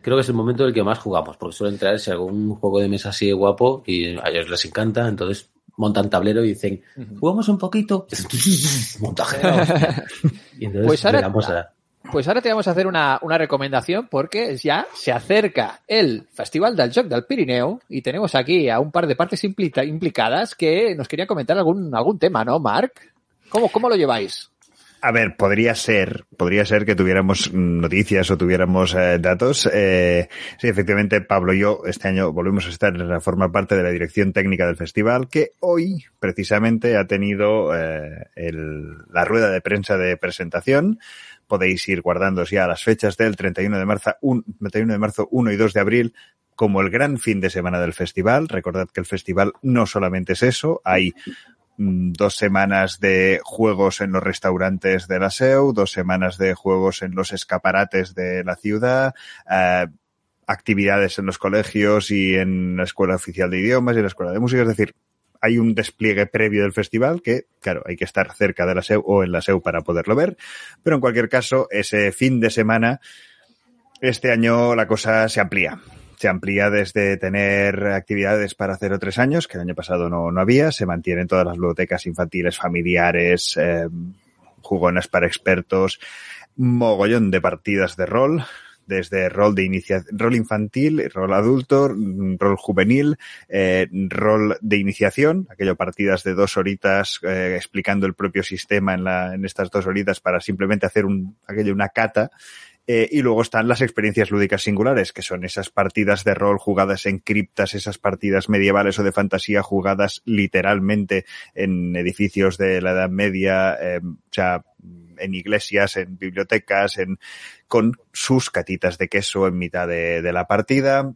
Creo que es el momento en el que más jugamos, porque suelen traerse algún juego de mesa así guapo y a ellos les encanta, entonces montan tablero y dicen, jugamos un poquito. Montaje. y entonces Pues ahora- a... Pues ahora te vamos a hacer una, una recomendación porque ya se acerca el Festival del Joc del Pirineo y tenemos aquí a un par de partes implica- implicadas que nos querían comentar algún, algún tema, ¿no, Mark? ¿Cómo, cómo lo lleváis? A ver, podría ser, podría ser que tuviéramos noticias o tuviéramos eh, datos. Eh, sí, efectivamente, Pablo y yo este año volvemos a estar a formar parte de la dirección técnica del festival, que hoy precisamente ha tenido eh, la rueda de prensa de presentación. Podéis ir guardándoos ya las fechas del 31 de marzo, un- 31 de marzo, 1 y 2 de abril como el gran fin de semana del festival. Recordad que el festival no solamente es eso, hay mm, dos semanas de juegos en los restaurantes de la SEU, dos semanas de juegos en los escaparates de la ciudad, eh, actividades en los colegios y en la Escuela Oficial de Idiomas y la Escuela de Música. Es decir, hay un despliegue previo del festival que, claro, hay que estar cerca de la SEU o en la SEU para poderlo ver. Pero en cualquier caso, ese fin de semana, este año la cosa se amplía. Se amplía desde tener actividades para cero tres años, que el año pasado no, no había, se mantienen todas las bibliotecas infantiles, familiares, eh, jugonas para expertos, mogollón de partidas de rol, desde rol de inicia rol infantil, rol adulto, mm, rol juvenil, eh, rol de iniciación, aquello partidas de dos horitas eh, explicando el propio sistema en, la, en estas dos horitas para simplemente hacer un, aquello una cata. Eh, y luego están las experiencias lúdicas singulares, que son esas partidas de rol jugadas en criptas, esas partidas medievales o de fantasía jugadas literalmente en edificios de la Edad Media, eh, o sea, en iglesias, en bibliotecas, en, con sus catitas de queso en mitad de, la partida.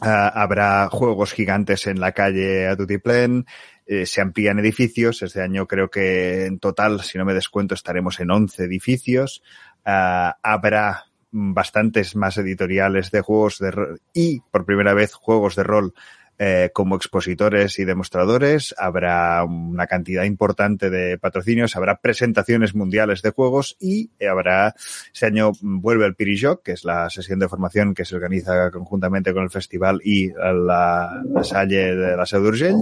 Ah, habrá juegos gigantes en la calle a Tutiplén, eh, se amplían edificios. Este año creo que en total, si no me descuento, estaremos en 11 edificios. Ah, habrá bastantes más editoriales de juegos de y por primera vez juegos de rol eh, como expositores y demostradores, habrá una cantidad importante de patrocinios, habrá presentaciones mundiales de juegos y habrá, este año vuelve el Pirijoc, que es la sesión de formación que se organiza conjuntamente con el festival y la, Salle de la Seu d'Urgell.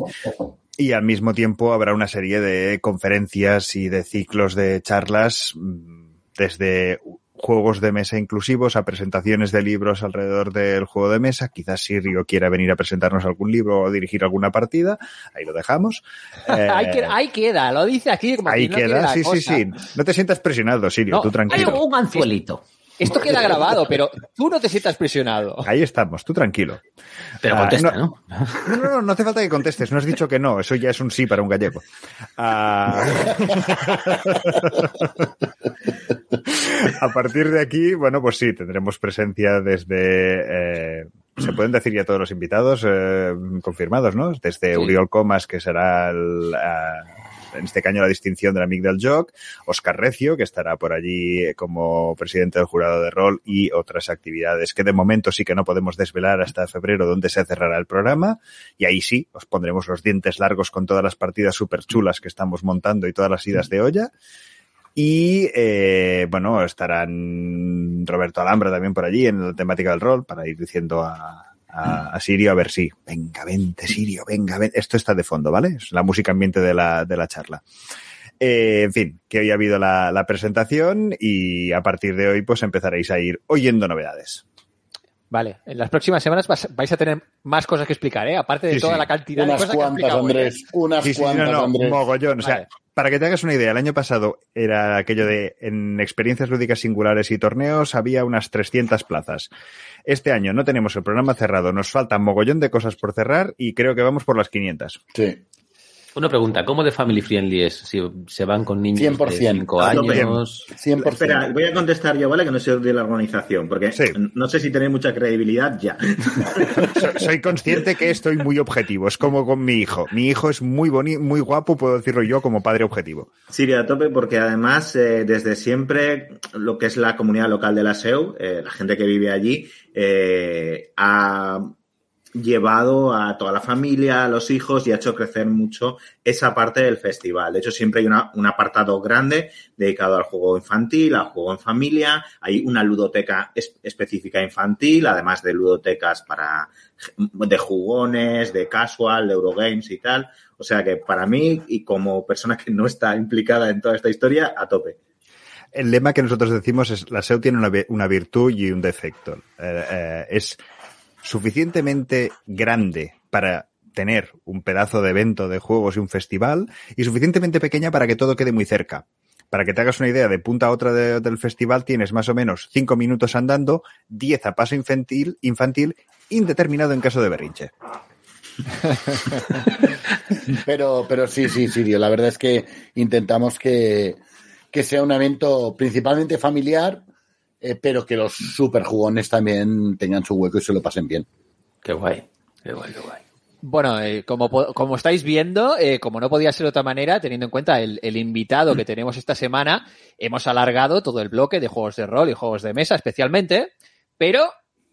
Y al mismo tiempo habrá una serie de conferencias y de ciclos de charlas mm, desde juegos de mesa inclusivos a presentaciones de libros alrededor del juego de mesa. Quizás Sirio quiera venir a presentarnos algún libro o dirigir alguna partida. Ahí lo dejamos. Eh, ahí, queda, ahí queda, lo dice aquí. Como ahí no queda, sí, sí, cosa. sí. No te sientas presionado, Sirio, No, tú Hay tranquilo. un anzuelito. Esto queda grabado, pero tú no te sientas presionado. Ahí estamos, tú tranquilo. Pero Ah, contesta, no. ¿no? No, no, no, no hace falta que contestes. No has dicho que no. Eso ya es un sí para un gallego. Ah. a partir de aquí, bueno, pues sí, tendremos presencia desde. eh, se pueden decir ya todos los invitados eh, confirmados, ¿no? Desde Uriol Comas, que será el, en este caño la distinción del amic del Joc, Oscar Recio, que estará por allí como presidente del jurado de rol y otras actividades que de momento sí que no podemos desvelar hasta febrero donde se cerrará el programa y ahí sí os pondremos los dientes largos con todas las partidas súper chulas que estamos montando y todas las idas de olla. Y eh, bueno, estarán Roberto Alhambra también por allí en la temática del rol para ir diciendo a, a, a Sirio a ver si, venga, vente Sirio, venga, ven. Esto está de fondo, ¿vale? Es la música ambiente de la, de la charla. Eh, en fin, que hoy ha habido la, la presentación y a partir de hoy pues empezaréis a ir oyendo novedades. Vale, en las próximas semanas vas- vais a tener más cosas que explicar, ¿eh? Aparte de Sí, toda sí. la cantidad de Unas cosas que ha cuantas, hoy, ¿eh? Andrés. Unas Sí, sí, cuantas, no, no, Andrés. mogollón. O sea, Vale. Para que te hagas una idea, el año pasado era aquello de en experiencias lúdicas singulares y torneos había unas 300 plazas. Este año no tenemos el programa cerrado, nos falta mogollón de cosas por cerrar y creo que vamos por las 500. Sí. Una pregunta, ¿cómo de family friendly es? Si se van con niños 100%. de 5 A tope. años... 100%. Espera, voy a contestar yo, ¿vale? Que no soy de la organización, porque Sí. no sé si tenéis mucha credibilidad ya. So- Soy consciente que estoy muy objetivo. Es como con mi hijo. Mi hijo es muy bonito, muy guapo, puedo decirlo yo como padre objetivo. Siria a tope porque además eh, desde siempre lo que es la comunidad local de la SEU, eh, la gente que vive allí, eh, ha llevado a toda la familia, a los hijos y ha hecho crecer mucho esa parte del festival. De hecho, siempre hay un apartado grande dedicado al juego infantil, al juego en familia. Hay una ludoteca es- específica infantil, además de ludotecas para de jugones, de casual, de Eurogames y tal. O sea que para mí, y como persona que no está implicada en toda esta historia, a tope. El lema que nosotros decimos es la SEO tiene una virtud y un defecto. Eh, eh, es suficientemente grande para tener un pedazo de evento de juegos y un festival y suficientemente pequeña para que todo quede muy cerca. Para que te hagas una idea, de punta a otra de- del festival tienes más o menos cinco minutos andando, 10 a paso infantil, infantil, indeterminado en caso de berrinche. Pero, pero sí, sí, Sirio. La verdad es que intentamos que, que sea un evento principalmente familiar, eh, pero que los super jugones también tengan su hueco y se lo pasen bien. Qué guay, qué guay, qué guay. Bueno, eh, como, como estáis viendo, eh, como no podía ser de otra manera, teniendo en cuenta el, el invitado que tenemos esta semana, hemos alargado todo el bloque de juegos de rol y juegos de mesa especialmente, pero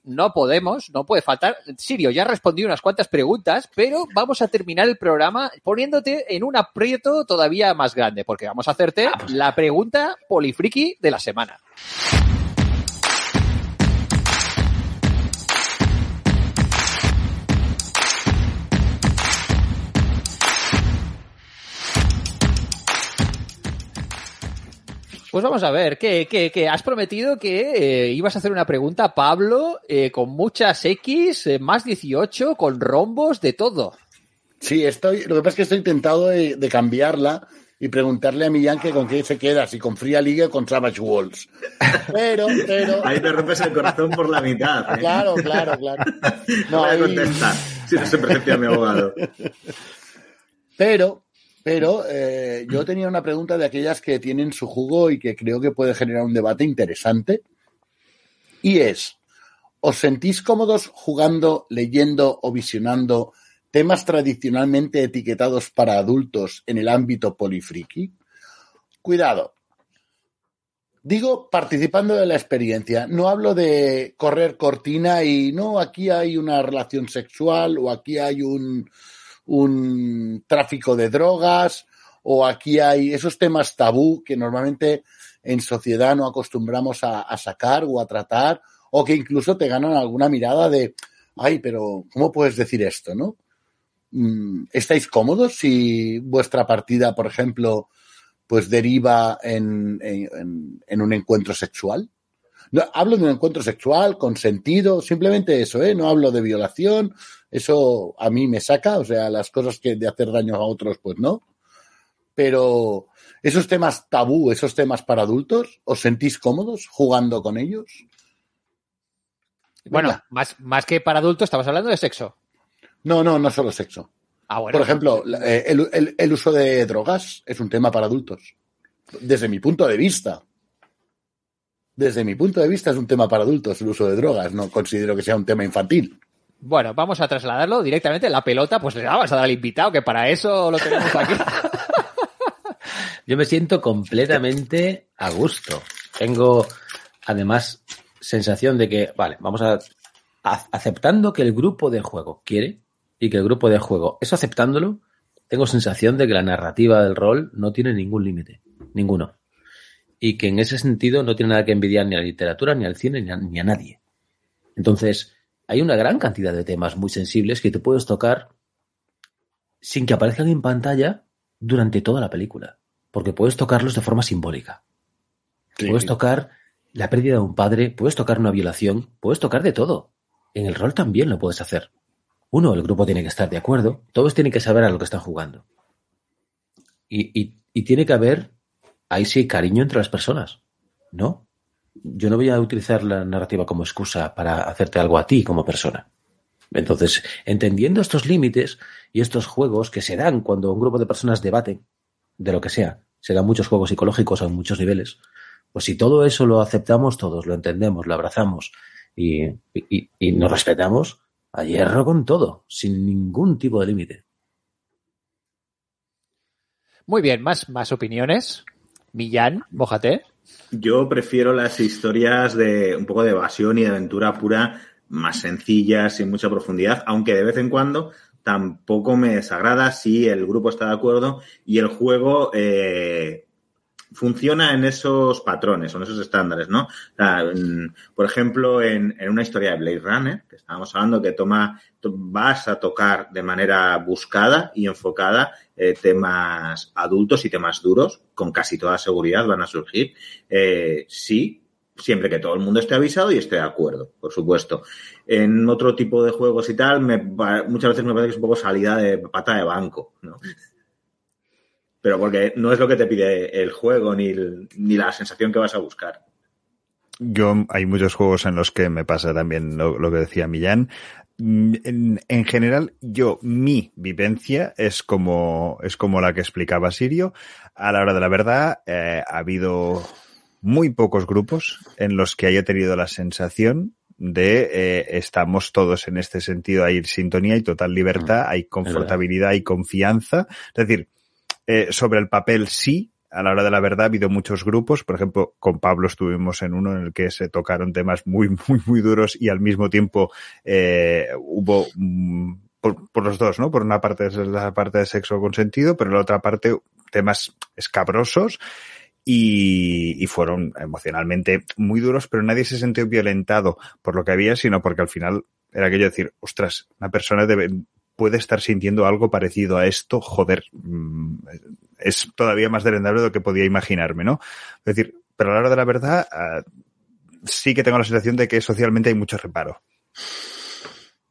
no podemos, no puede faltar. Sirio, ya has respondido unas cuantas preguntas, pero vamos a terminar el programa poniéndote en un aprieto todavía más grande, porque vamos a hacerte la pregunta polifriki de la semana. Pues vamos a ver, que, que, que has prometido que eh, ibas a hacer una pregunta, Pablo, eh, con muchas X, eh, más 18, con rombos, de todo. Sí, estoy, lo que pasa es que estoy tentado de, de cambiarla y preguntarle a Millán que con qué se queda, si con Fría Liga o con Savage Walls. Pero, pero. Ahí te rompes el corazón por la mitad. ¿eh? Claro, claro, claro. No No, voy a ahí- contestar si no se presenta mi abogado. Pero, pero eh, yo tenía una pregunta de aquellas que tienen su jugo y que creo que puede generar un debate interesante. Y es, ¿os sentís cómodos jugando, leyendo o visionando temas tradicionalmente etiquetados para adultos en el ámbito polifriki? Cuidado. Digo, participando de la experiencia. No hablo de correr cortina y no, aquí hay una relación sexual o aquí hay un, un tráfico de drogas o aquí hay esos temas tabú que normalmente en sociedad no acostumbramos a, sacar o a tratar o que incluso te ganan alguna mirada de, ay, pero ¿cómo puedes decir esto, no? Mm, ¿Estáis cómodos si vuestra partida, por ejemplo, pues deriva en, en- en un encuentro sexual? No, hablo de un encuentro sexual, consentido, simplemente eso, ¿eh? No hablo de violación, eso a mí me saca, o sea, las cosas que de hacer daño a otros, pues no. Pero esos temas tabú, esos temas para adultos, ¿os sentís cómodos jugando con ellos? Bueno, más, más que para adultos, estamos hablando de sexo. No, no, no solo sexo. Ah, bueno. Por ejemplo, eh, el, el- el uso de drogas es un tema para adultos. Desde mi punto de vista. Desde mi punto de vista es un tema para adultos el uso de drogas. No considero que sea un tema infantil. Bueno, vamos a trasladarlo directamente. La pelota, pues le vamos a dar al invitado, que para eso lo tenemos aquí. Yo me siento completamente a gusto. Tengo, además, sensación de que, vale, vamos a, a- aceptando que el grupo de juego quiere y que el grupo de juego, eso aceptándolo, tengo sensación de que la narrativa del rol no tiene ningún límite, ninguno. Y que en ese sentido no tiene nada que envidiar ni a la literatura, ni al cine, ni a, ni a nadie. Entonces, hay una gran cantidad de temas muy sensibles que te puedes tocar sin que aparezcan en pantalla durante toda la película. Porque puedes tocarlos de forma simbólica. Puedes tocar la pérdida de un padre, puedes tocar una violación, puedes tocar de todo. En el rol también lo puedes hacer. Uno, el grupo tiene que estar de acuerdo, todos tienen que saber a lo que están jugando. Y, y- y tiene que haber, ahí sí, cariño entre las personas. ¿No? Yo no voy a utilizar la narrativa como excusa para hacerte algo a ti como persona. Entonces, entendiendo estos límites y estos juegos que se dan cuando un grupo de personas debaten de lo que sea, se dan muchos juegos psicológicos a muchos niveles, pues si todo eso lo aceptamos todos, lo entendemos, lo abrazamos y, y, y nos respetamos, a hierro con todo, sin ningún tipo de límite. Muy bien, más, más opiniones. Millán, mójate. Yo prefiero las historias de un poco de evasión y de aventura pura, más sencillas, sin mucha profundidad, aunque de vez en cuando tampoco me desagrada si el grupo está de acuerdo y el juego eh, funciona en esos patrones o en esos estándares, ¿no? Por ejemplo, en, una historia de Blade Runner, que estábamos hablando, que toma, to- vas a tocar de manera buscada y enfocada eh, temas adultos y temas duros, con casi toda seguridad van a surgir. Eh, sí, siempre que todo el mundo esté avisado y esté de acuerdo, por supuesto. En otro tipo de juegos y tal, me, muchas veces me parece que es un poco salida de pata de banco, ¿no? Pero porque no es lo que te pide el juego ni, el- ni la sensación que vas a buscar. Yo, hay muchos juegos en los que me pasa también lo, lo que decía Millán. Mm, En, en general, yo, mi vivencia es como, es como la que explicaba Sirio. A la hora de la verdad, eh, ha habido muy pocos grupos en los que haya tenido la sensación de eh, estamos todos en este sentido, hay sintonía y total libertad, hay confortabilidad y confianza. Es decir, eh, sobre el papel sí, a la hora de la verdad ha habido muchos grupos. Por ejemplo, con Pablo estuvimos en uno en el que se tocaron temas muy, muy, muy duros y al mismo tiempo eh, hubo mm, por, los dos, ¿no? Por una parte la parte de sexo consentido, pero la otra parte temas escabrosos y, y fueron emocionalmente muy duros, pero nadie se sintió violentado por lo que había, sino porque al final era aquello de decir, ostras, una persona debe, puede estar sintiendo algo parecido a esto, joder, mm, es todavía más derendable de lo que podía imaginarme, ¿no? Es decir, pero a la hora de la verdad, ah, sí que tengo la sensación de que socialmente hay mucho reparo.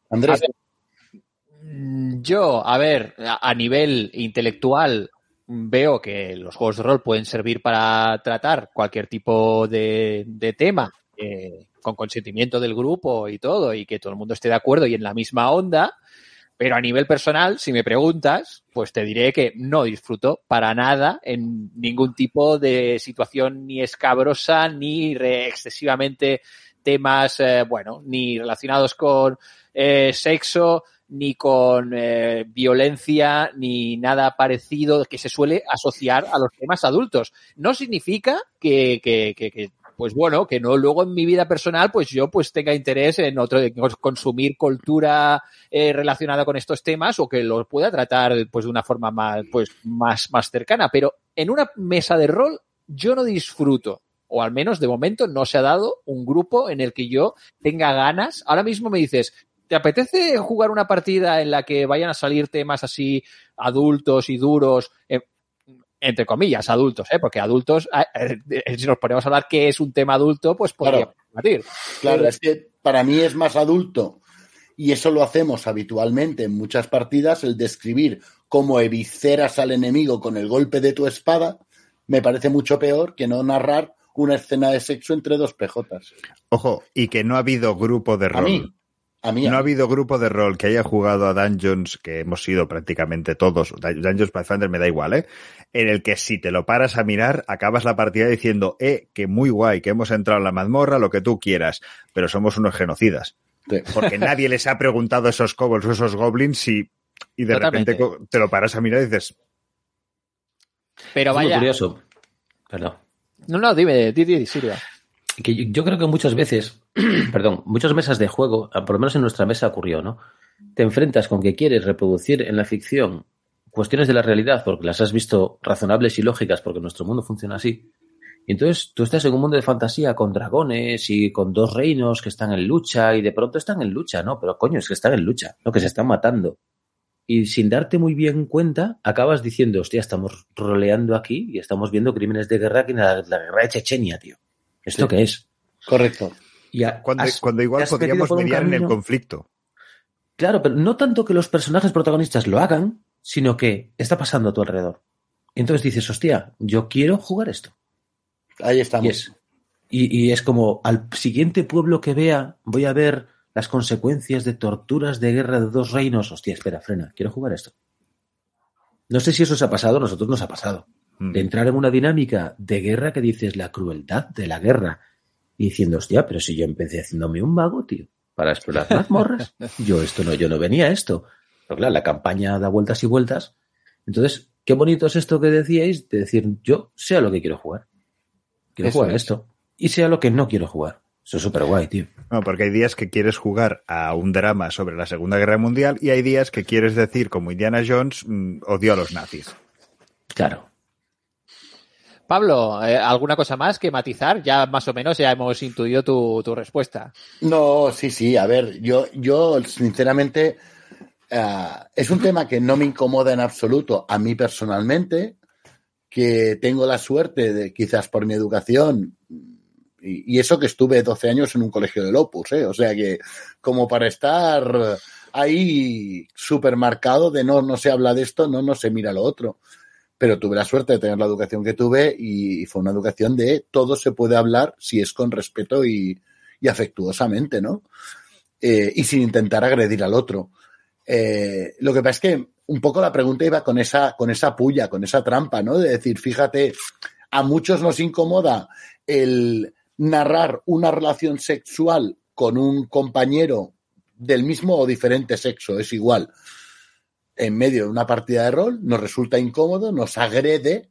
Andrés, Mm, Yo, a ver, a, a nivel intelectual veo que los juegos de rol pueden servir para tratar cualquier tipo de, de tema eh, con consentimiento del grupo y todo, y que todo el mundo esté de acuerdo y en la misma onda. Pero a nivel personal, si me preguntas, pues te diré que no disfruto para nada en ningún tipo de situación ni escabrosa ni re- excesivamente temas, eh, bueno, ni relacionados con eh, sexo, ni con eh, violencia, ni nada parecido que se suele asociar a los temas adultos. No significa que, que, que, que, pues bueno, que no luego en mi vida personal, pues yo pues tenga interés en otro, en consumir cultura eh, relacionada con estos temas o que los pueda tratar pues de una forma más, pues más, más cercana. Pero en una mesa de rol yo no disfruto o al menos de momento no se ha dado un grupo en el que yo tenga ganas. Ahora mismo me dices, ¿te apetece jugar una partida en la que vayan a salir temas así adultos y duros? Eh, entre comillas, adultos, ¿eh? porque adultos, eh, eh, si nos ponemos a hablar qué es un tema adulto, pues podríamos Claro. debatir. claro, es que para mí es más adulto y eso lo hacemos habitualmente en muchas partidas, el describir cómo evisceras al enemigo con el golpe de tu espada, me parece mucho peor que no narrar una escena de sexo entre dos pejotas. Ojo, y que no ha habido grupo de A rol. mí, a mí, No ha habido grupo de rol que haya jugado a Dungeons, que hemos sido prácticamente todos, Dungeons Pathfinder me da igual, ¿eh? En el que si te lo paras a mirar, acabas la partida diciendo, eh, que muy guay, que hemos entrado en la mazmorra, lo que tú quieras, pero somos unos genocidas. Sí. Porque nadie les ha preguntado a esos kobolds o esos goblins y, y de Totalmente. repente te lo paras a mirar y dices, Pero Es muy vaya. curioso. Perdón. No, no, dime, di, di, Silvia. Que yo, yo creo que muchas veces, perdón, muchas mesas de juego, ah, por lo menos en nuestra mesa ocurrió, ¿no? Te enfrentas con que quieres reproducir en la ficción cuestiones de la realidad porque las has visto razonables y lógicas porque nuestro mundo funciona así. Y entonces tú estás en un mundo de fantasía con dragones y con dos reinos que están en lucha y de pronto están en lucha, ¿no? Pero coño, es que están en lucha, no que se están matando. Y sin darte muy bien cuenta, acabas diciendo, hostia, estamos roleando aquí y estamos viendo crímenes de guerra que en la, la guerra de Chechenia, tío. ¿Esto Sí. qué es? correcto. Y a- cuando, has- cuando igual podríamos mediar en el conflicto. Claro, pero no tanto que los personajes protagonistas lo hagan, sino que está pasando a tu alrededor. Y entonces dices, hostia, yo quiero jugar esto. Ahí Y estamos. es, y, y es como al siguiente pueblo que vea, voy a ver las consecuencias de torturas de guerra de dos reinos. Hostia, espera, frena, quiero jugar esto. No sé si eso os ha pasado, a nosotros nos ha pasado. Mm. De entrar en una dinámica de guerra que dices la crueldad de la guerra. Y diciendo, hostia, pero si yo empecé haciéndome un mago, tío, para explorar mazmorras. yo esto no, yo no venía a esto. Pero claro, la campaña da vueltas y vueltas. Entonces, qué bonito es esto que decíais de decir, yo sé a lo que quiero jugar. Quiero Eso jugar a es. esto. Y sé a lo que no quiero jugar. Eso es súper guay, tío. No, porque hay días que quieres jugar a un drama sobre la Segunda Guerra Mundial y hay días que quieres decir, como Indiana Jones, mm, odio a los nazis. Claro. Pablo, eh, ¿alguna cosa más que matizar? Ya más o menos ya hemos intuido tu, tu respuesta. No, sí, sí. A ver, yo, yo sinceramente, eh, es un tema que no me incomoda en absoluto a mí personalmente, que tengo la suerte de, quizás por mi educación, y, eso que estuve 12 años en un colegio del Opus, ¿eh? O sea que, como para estar ahí súper marcado de no, no se habla de esto, no, no se mira lo otro. Pero tuve la suerte de tener la educación que tuve y, fue una educación de todo se puede hablar si es con respeto y, y afectuosamente, ¿no? Eh, y sin intentar agredir al otro. Eh, lo que pasa es que un poco la pregunta iba con esa, con esa puya, con esa trampa, ¿no? De decir, fíjate, a muchos nos incomoda el narrar una relación sexual con un compañero del mismo o diferente sexo, es igual, en medio de una partida de rol, nos resulta incómodo, nos agrede,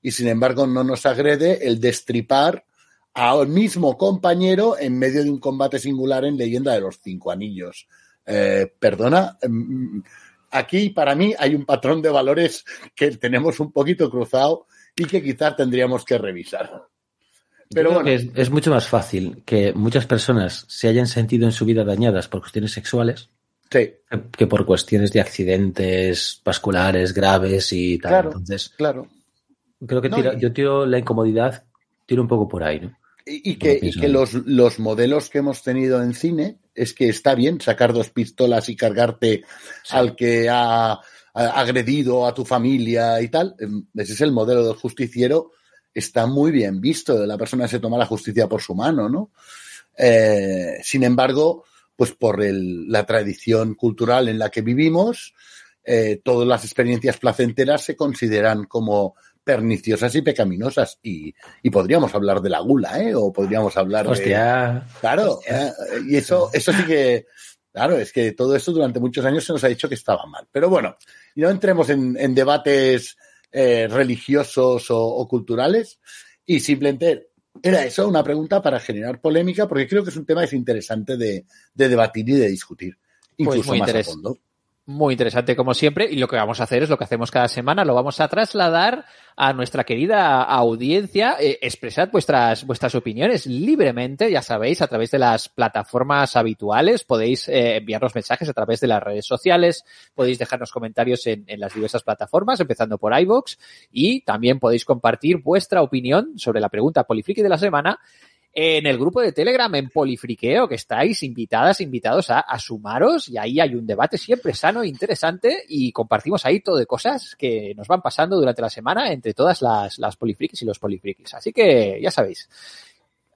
y sin embargo no nos agrede el destripar al mismo compañero en medio de un combate singular en Leyenda de los Cinco Anillos. Eh, perdona, mm, aquí para mí hay un patrón de valores que tenemos un poquito cruzado y que quizás tendríamos que revisar. Pero bueno, es, es mucho más fácil que muchas personas se hayan sentido en su vida dañadas por cuestiones sexuales sí, que por cuestiones de accidentes vasculares graves y tal. Claro. Entonces, claro. creo que No, tira- y- yo tiro la incomodidad, tiro un poco por ahí, ¿no? Y, y que, y que los, los modelos que hemos tenido en cine es que está bien sacar dos pistolas y cargarte al que ha, ha agredido a tu familia y tal. Em, Ese es el modelo del justiciero. Está muy bien visto. La persona se toma la justicia por su mano, ¿no? Eh, sin embargo, pues por el- la tradición cultural en la que vivimos, eh, todas las experiencias placenteras se consideran como perniciosas y pecaminosas. Y, y podríamos hablar de la gula, ¿eh? O podríamos hablar de... Hostia. Claro, eh, y eso, eso sí que, claro, es que todo esto durante muchos años se nos ha dicho que estaba mal. Pero bueno, no entremos en, en debates eh, religiosos o, o culturales y simplemente era eso, una pregunta para generar polémica, porque creo que es un tema que es interesante de, de debatir y de discutir, incluso muy más a fondo. Muy interesante como siempre y lo que vamos a hacer es lo que hacemos cada semana, lo vamos a trasladar a nuestra querida audiencia, eh, expresad vuestras, vuestras opiniones libremente, ya sabéis, a través de las plataformas habituales, podéis eh, enviarnos mensajes a través de las redes sociales, podéis dejarnos comentarios en, en las diversas plataformas, empezando por iVoox, y también podéis compartir vuestra opinión sobre la pregunta polifriki de la semana en el grupo de Telegram en Polifriqueo, que estáis invitadas, invitados a, a sumaros y ahí hay un debate siempre sano e interesante y compartimos ahí todo de cosas que nos van pasando durante la semana entre todas las, las polifrikis y los polifrikis. Así que ya sabéis,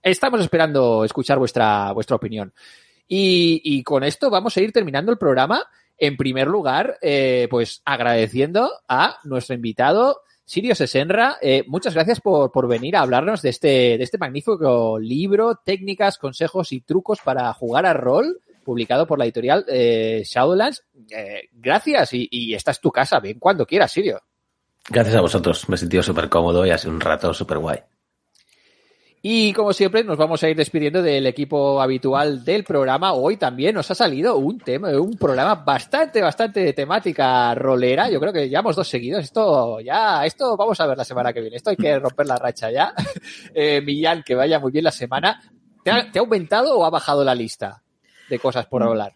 estamos esperando escuchar vuestra, vuestra opinión. Y, y con esto vamos a ir terminando el programa. En primer lugar, eh, pues agradeciendo a nuestro invitado, Sirio Sesenra, eh, muchas gracias por, por venir a hablarnos de este, de este magnífico libro, técnicas, consejos y trucos para jugar a rol, publicado por la editorial eh, Shadowlands. Eh, gracias y, y esta es tu casa, ven cuando quieras, Sirio. Gracias a vosotros. Me he sentido súper cómodo y ha sido un rato súper guay. Y como siempre, nos vamos a ir despidiendo del equipo habitual del programa. Hoy también nos ha salido un tema, un programa bastante, bastante de temática rolera. Yo creo que llevamos dos seguidos. Esto ya, esto vamos a ver la semana que viene. Esto hay que romper la racha ya. Eh, Millán, que vaya muy bien la semana. ¿Te ha, te ha aumentado o ha bajado la lista de cosas por hablar?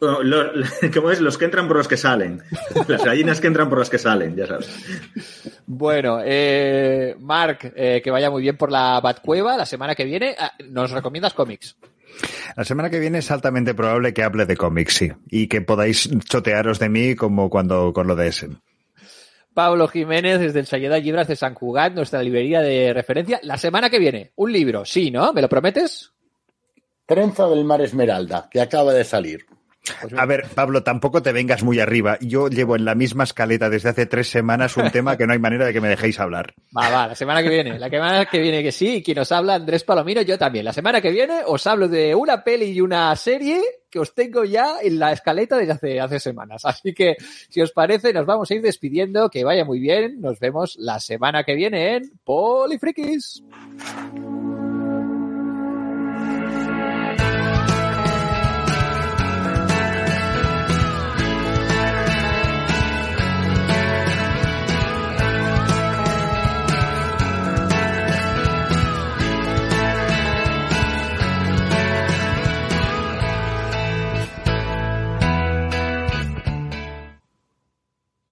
Bueno, lo- lo- ¿Cómo es? Los que entran por los que salen. Las gallinas que entran por las que salen, ya sabes. Bueno, eh, Mark, eh, que vaya muy bien por la Batcueva la semana que viene. Ah, ¿Nos recomiendas cómics? La semana que viene es altamente probable que hable de cómics, sí. Y que podáis chotearos de mí como cuando con lo de Essen. Pablo Jiménez desde el Sayeda Libras de San Cugat, nuestra librería de referencia. La semana que viene, un libro, sí, ¿no? ¿Me lo prometes? Trenza del Mar Esmeralda, que acaba de salir. Pues A ver, Pablo, tampoco te vengas muy arriba. Yo llevo en la misma escaleta desde hace tres semanas un tema que no hay manera de que me dejéis hablar. Va, va, la semana que viene. La semana que viene que sí, quien os habla, Andrés Palomino, yo también. La semana que viene os hablo de una peli y una serie que os tengo ya en la escaleta desde hace, hace semanas. Así que, si os parece, nos vamos a ir despidiendo. Que vaya muy bien. Nos vemos la semana que viene en Polifrikis.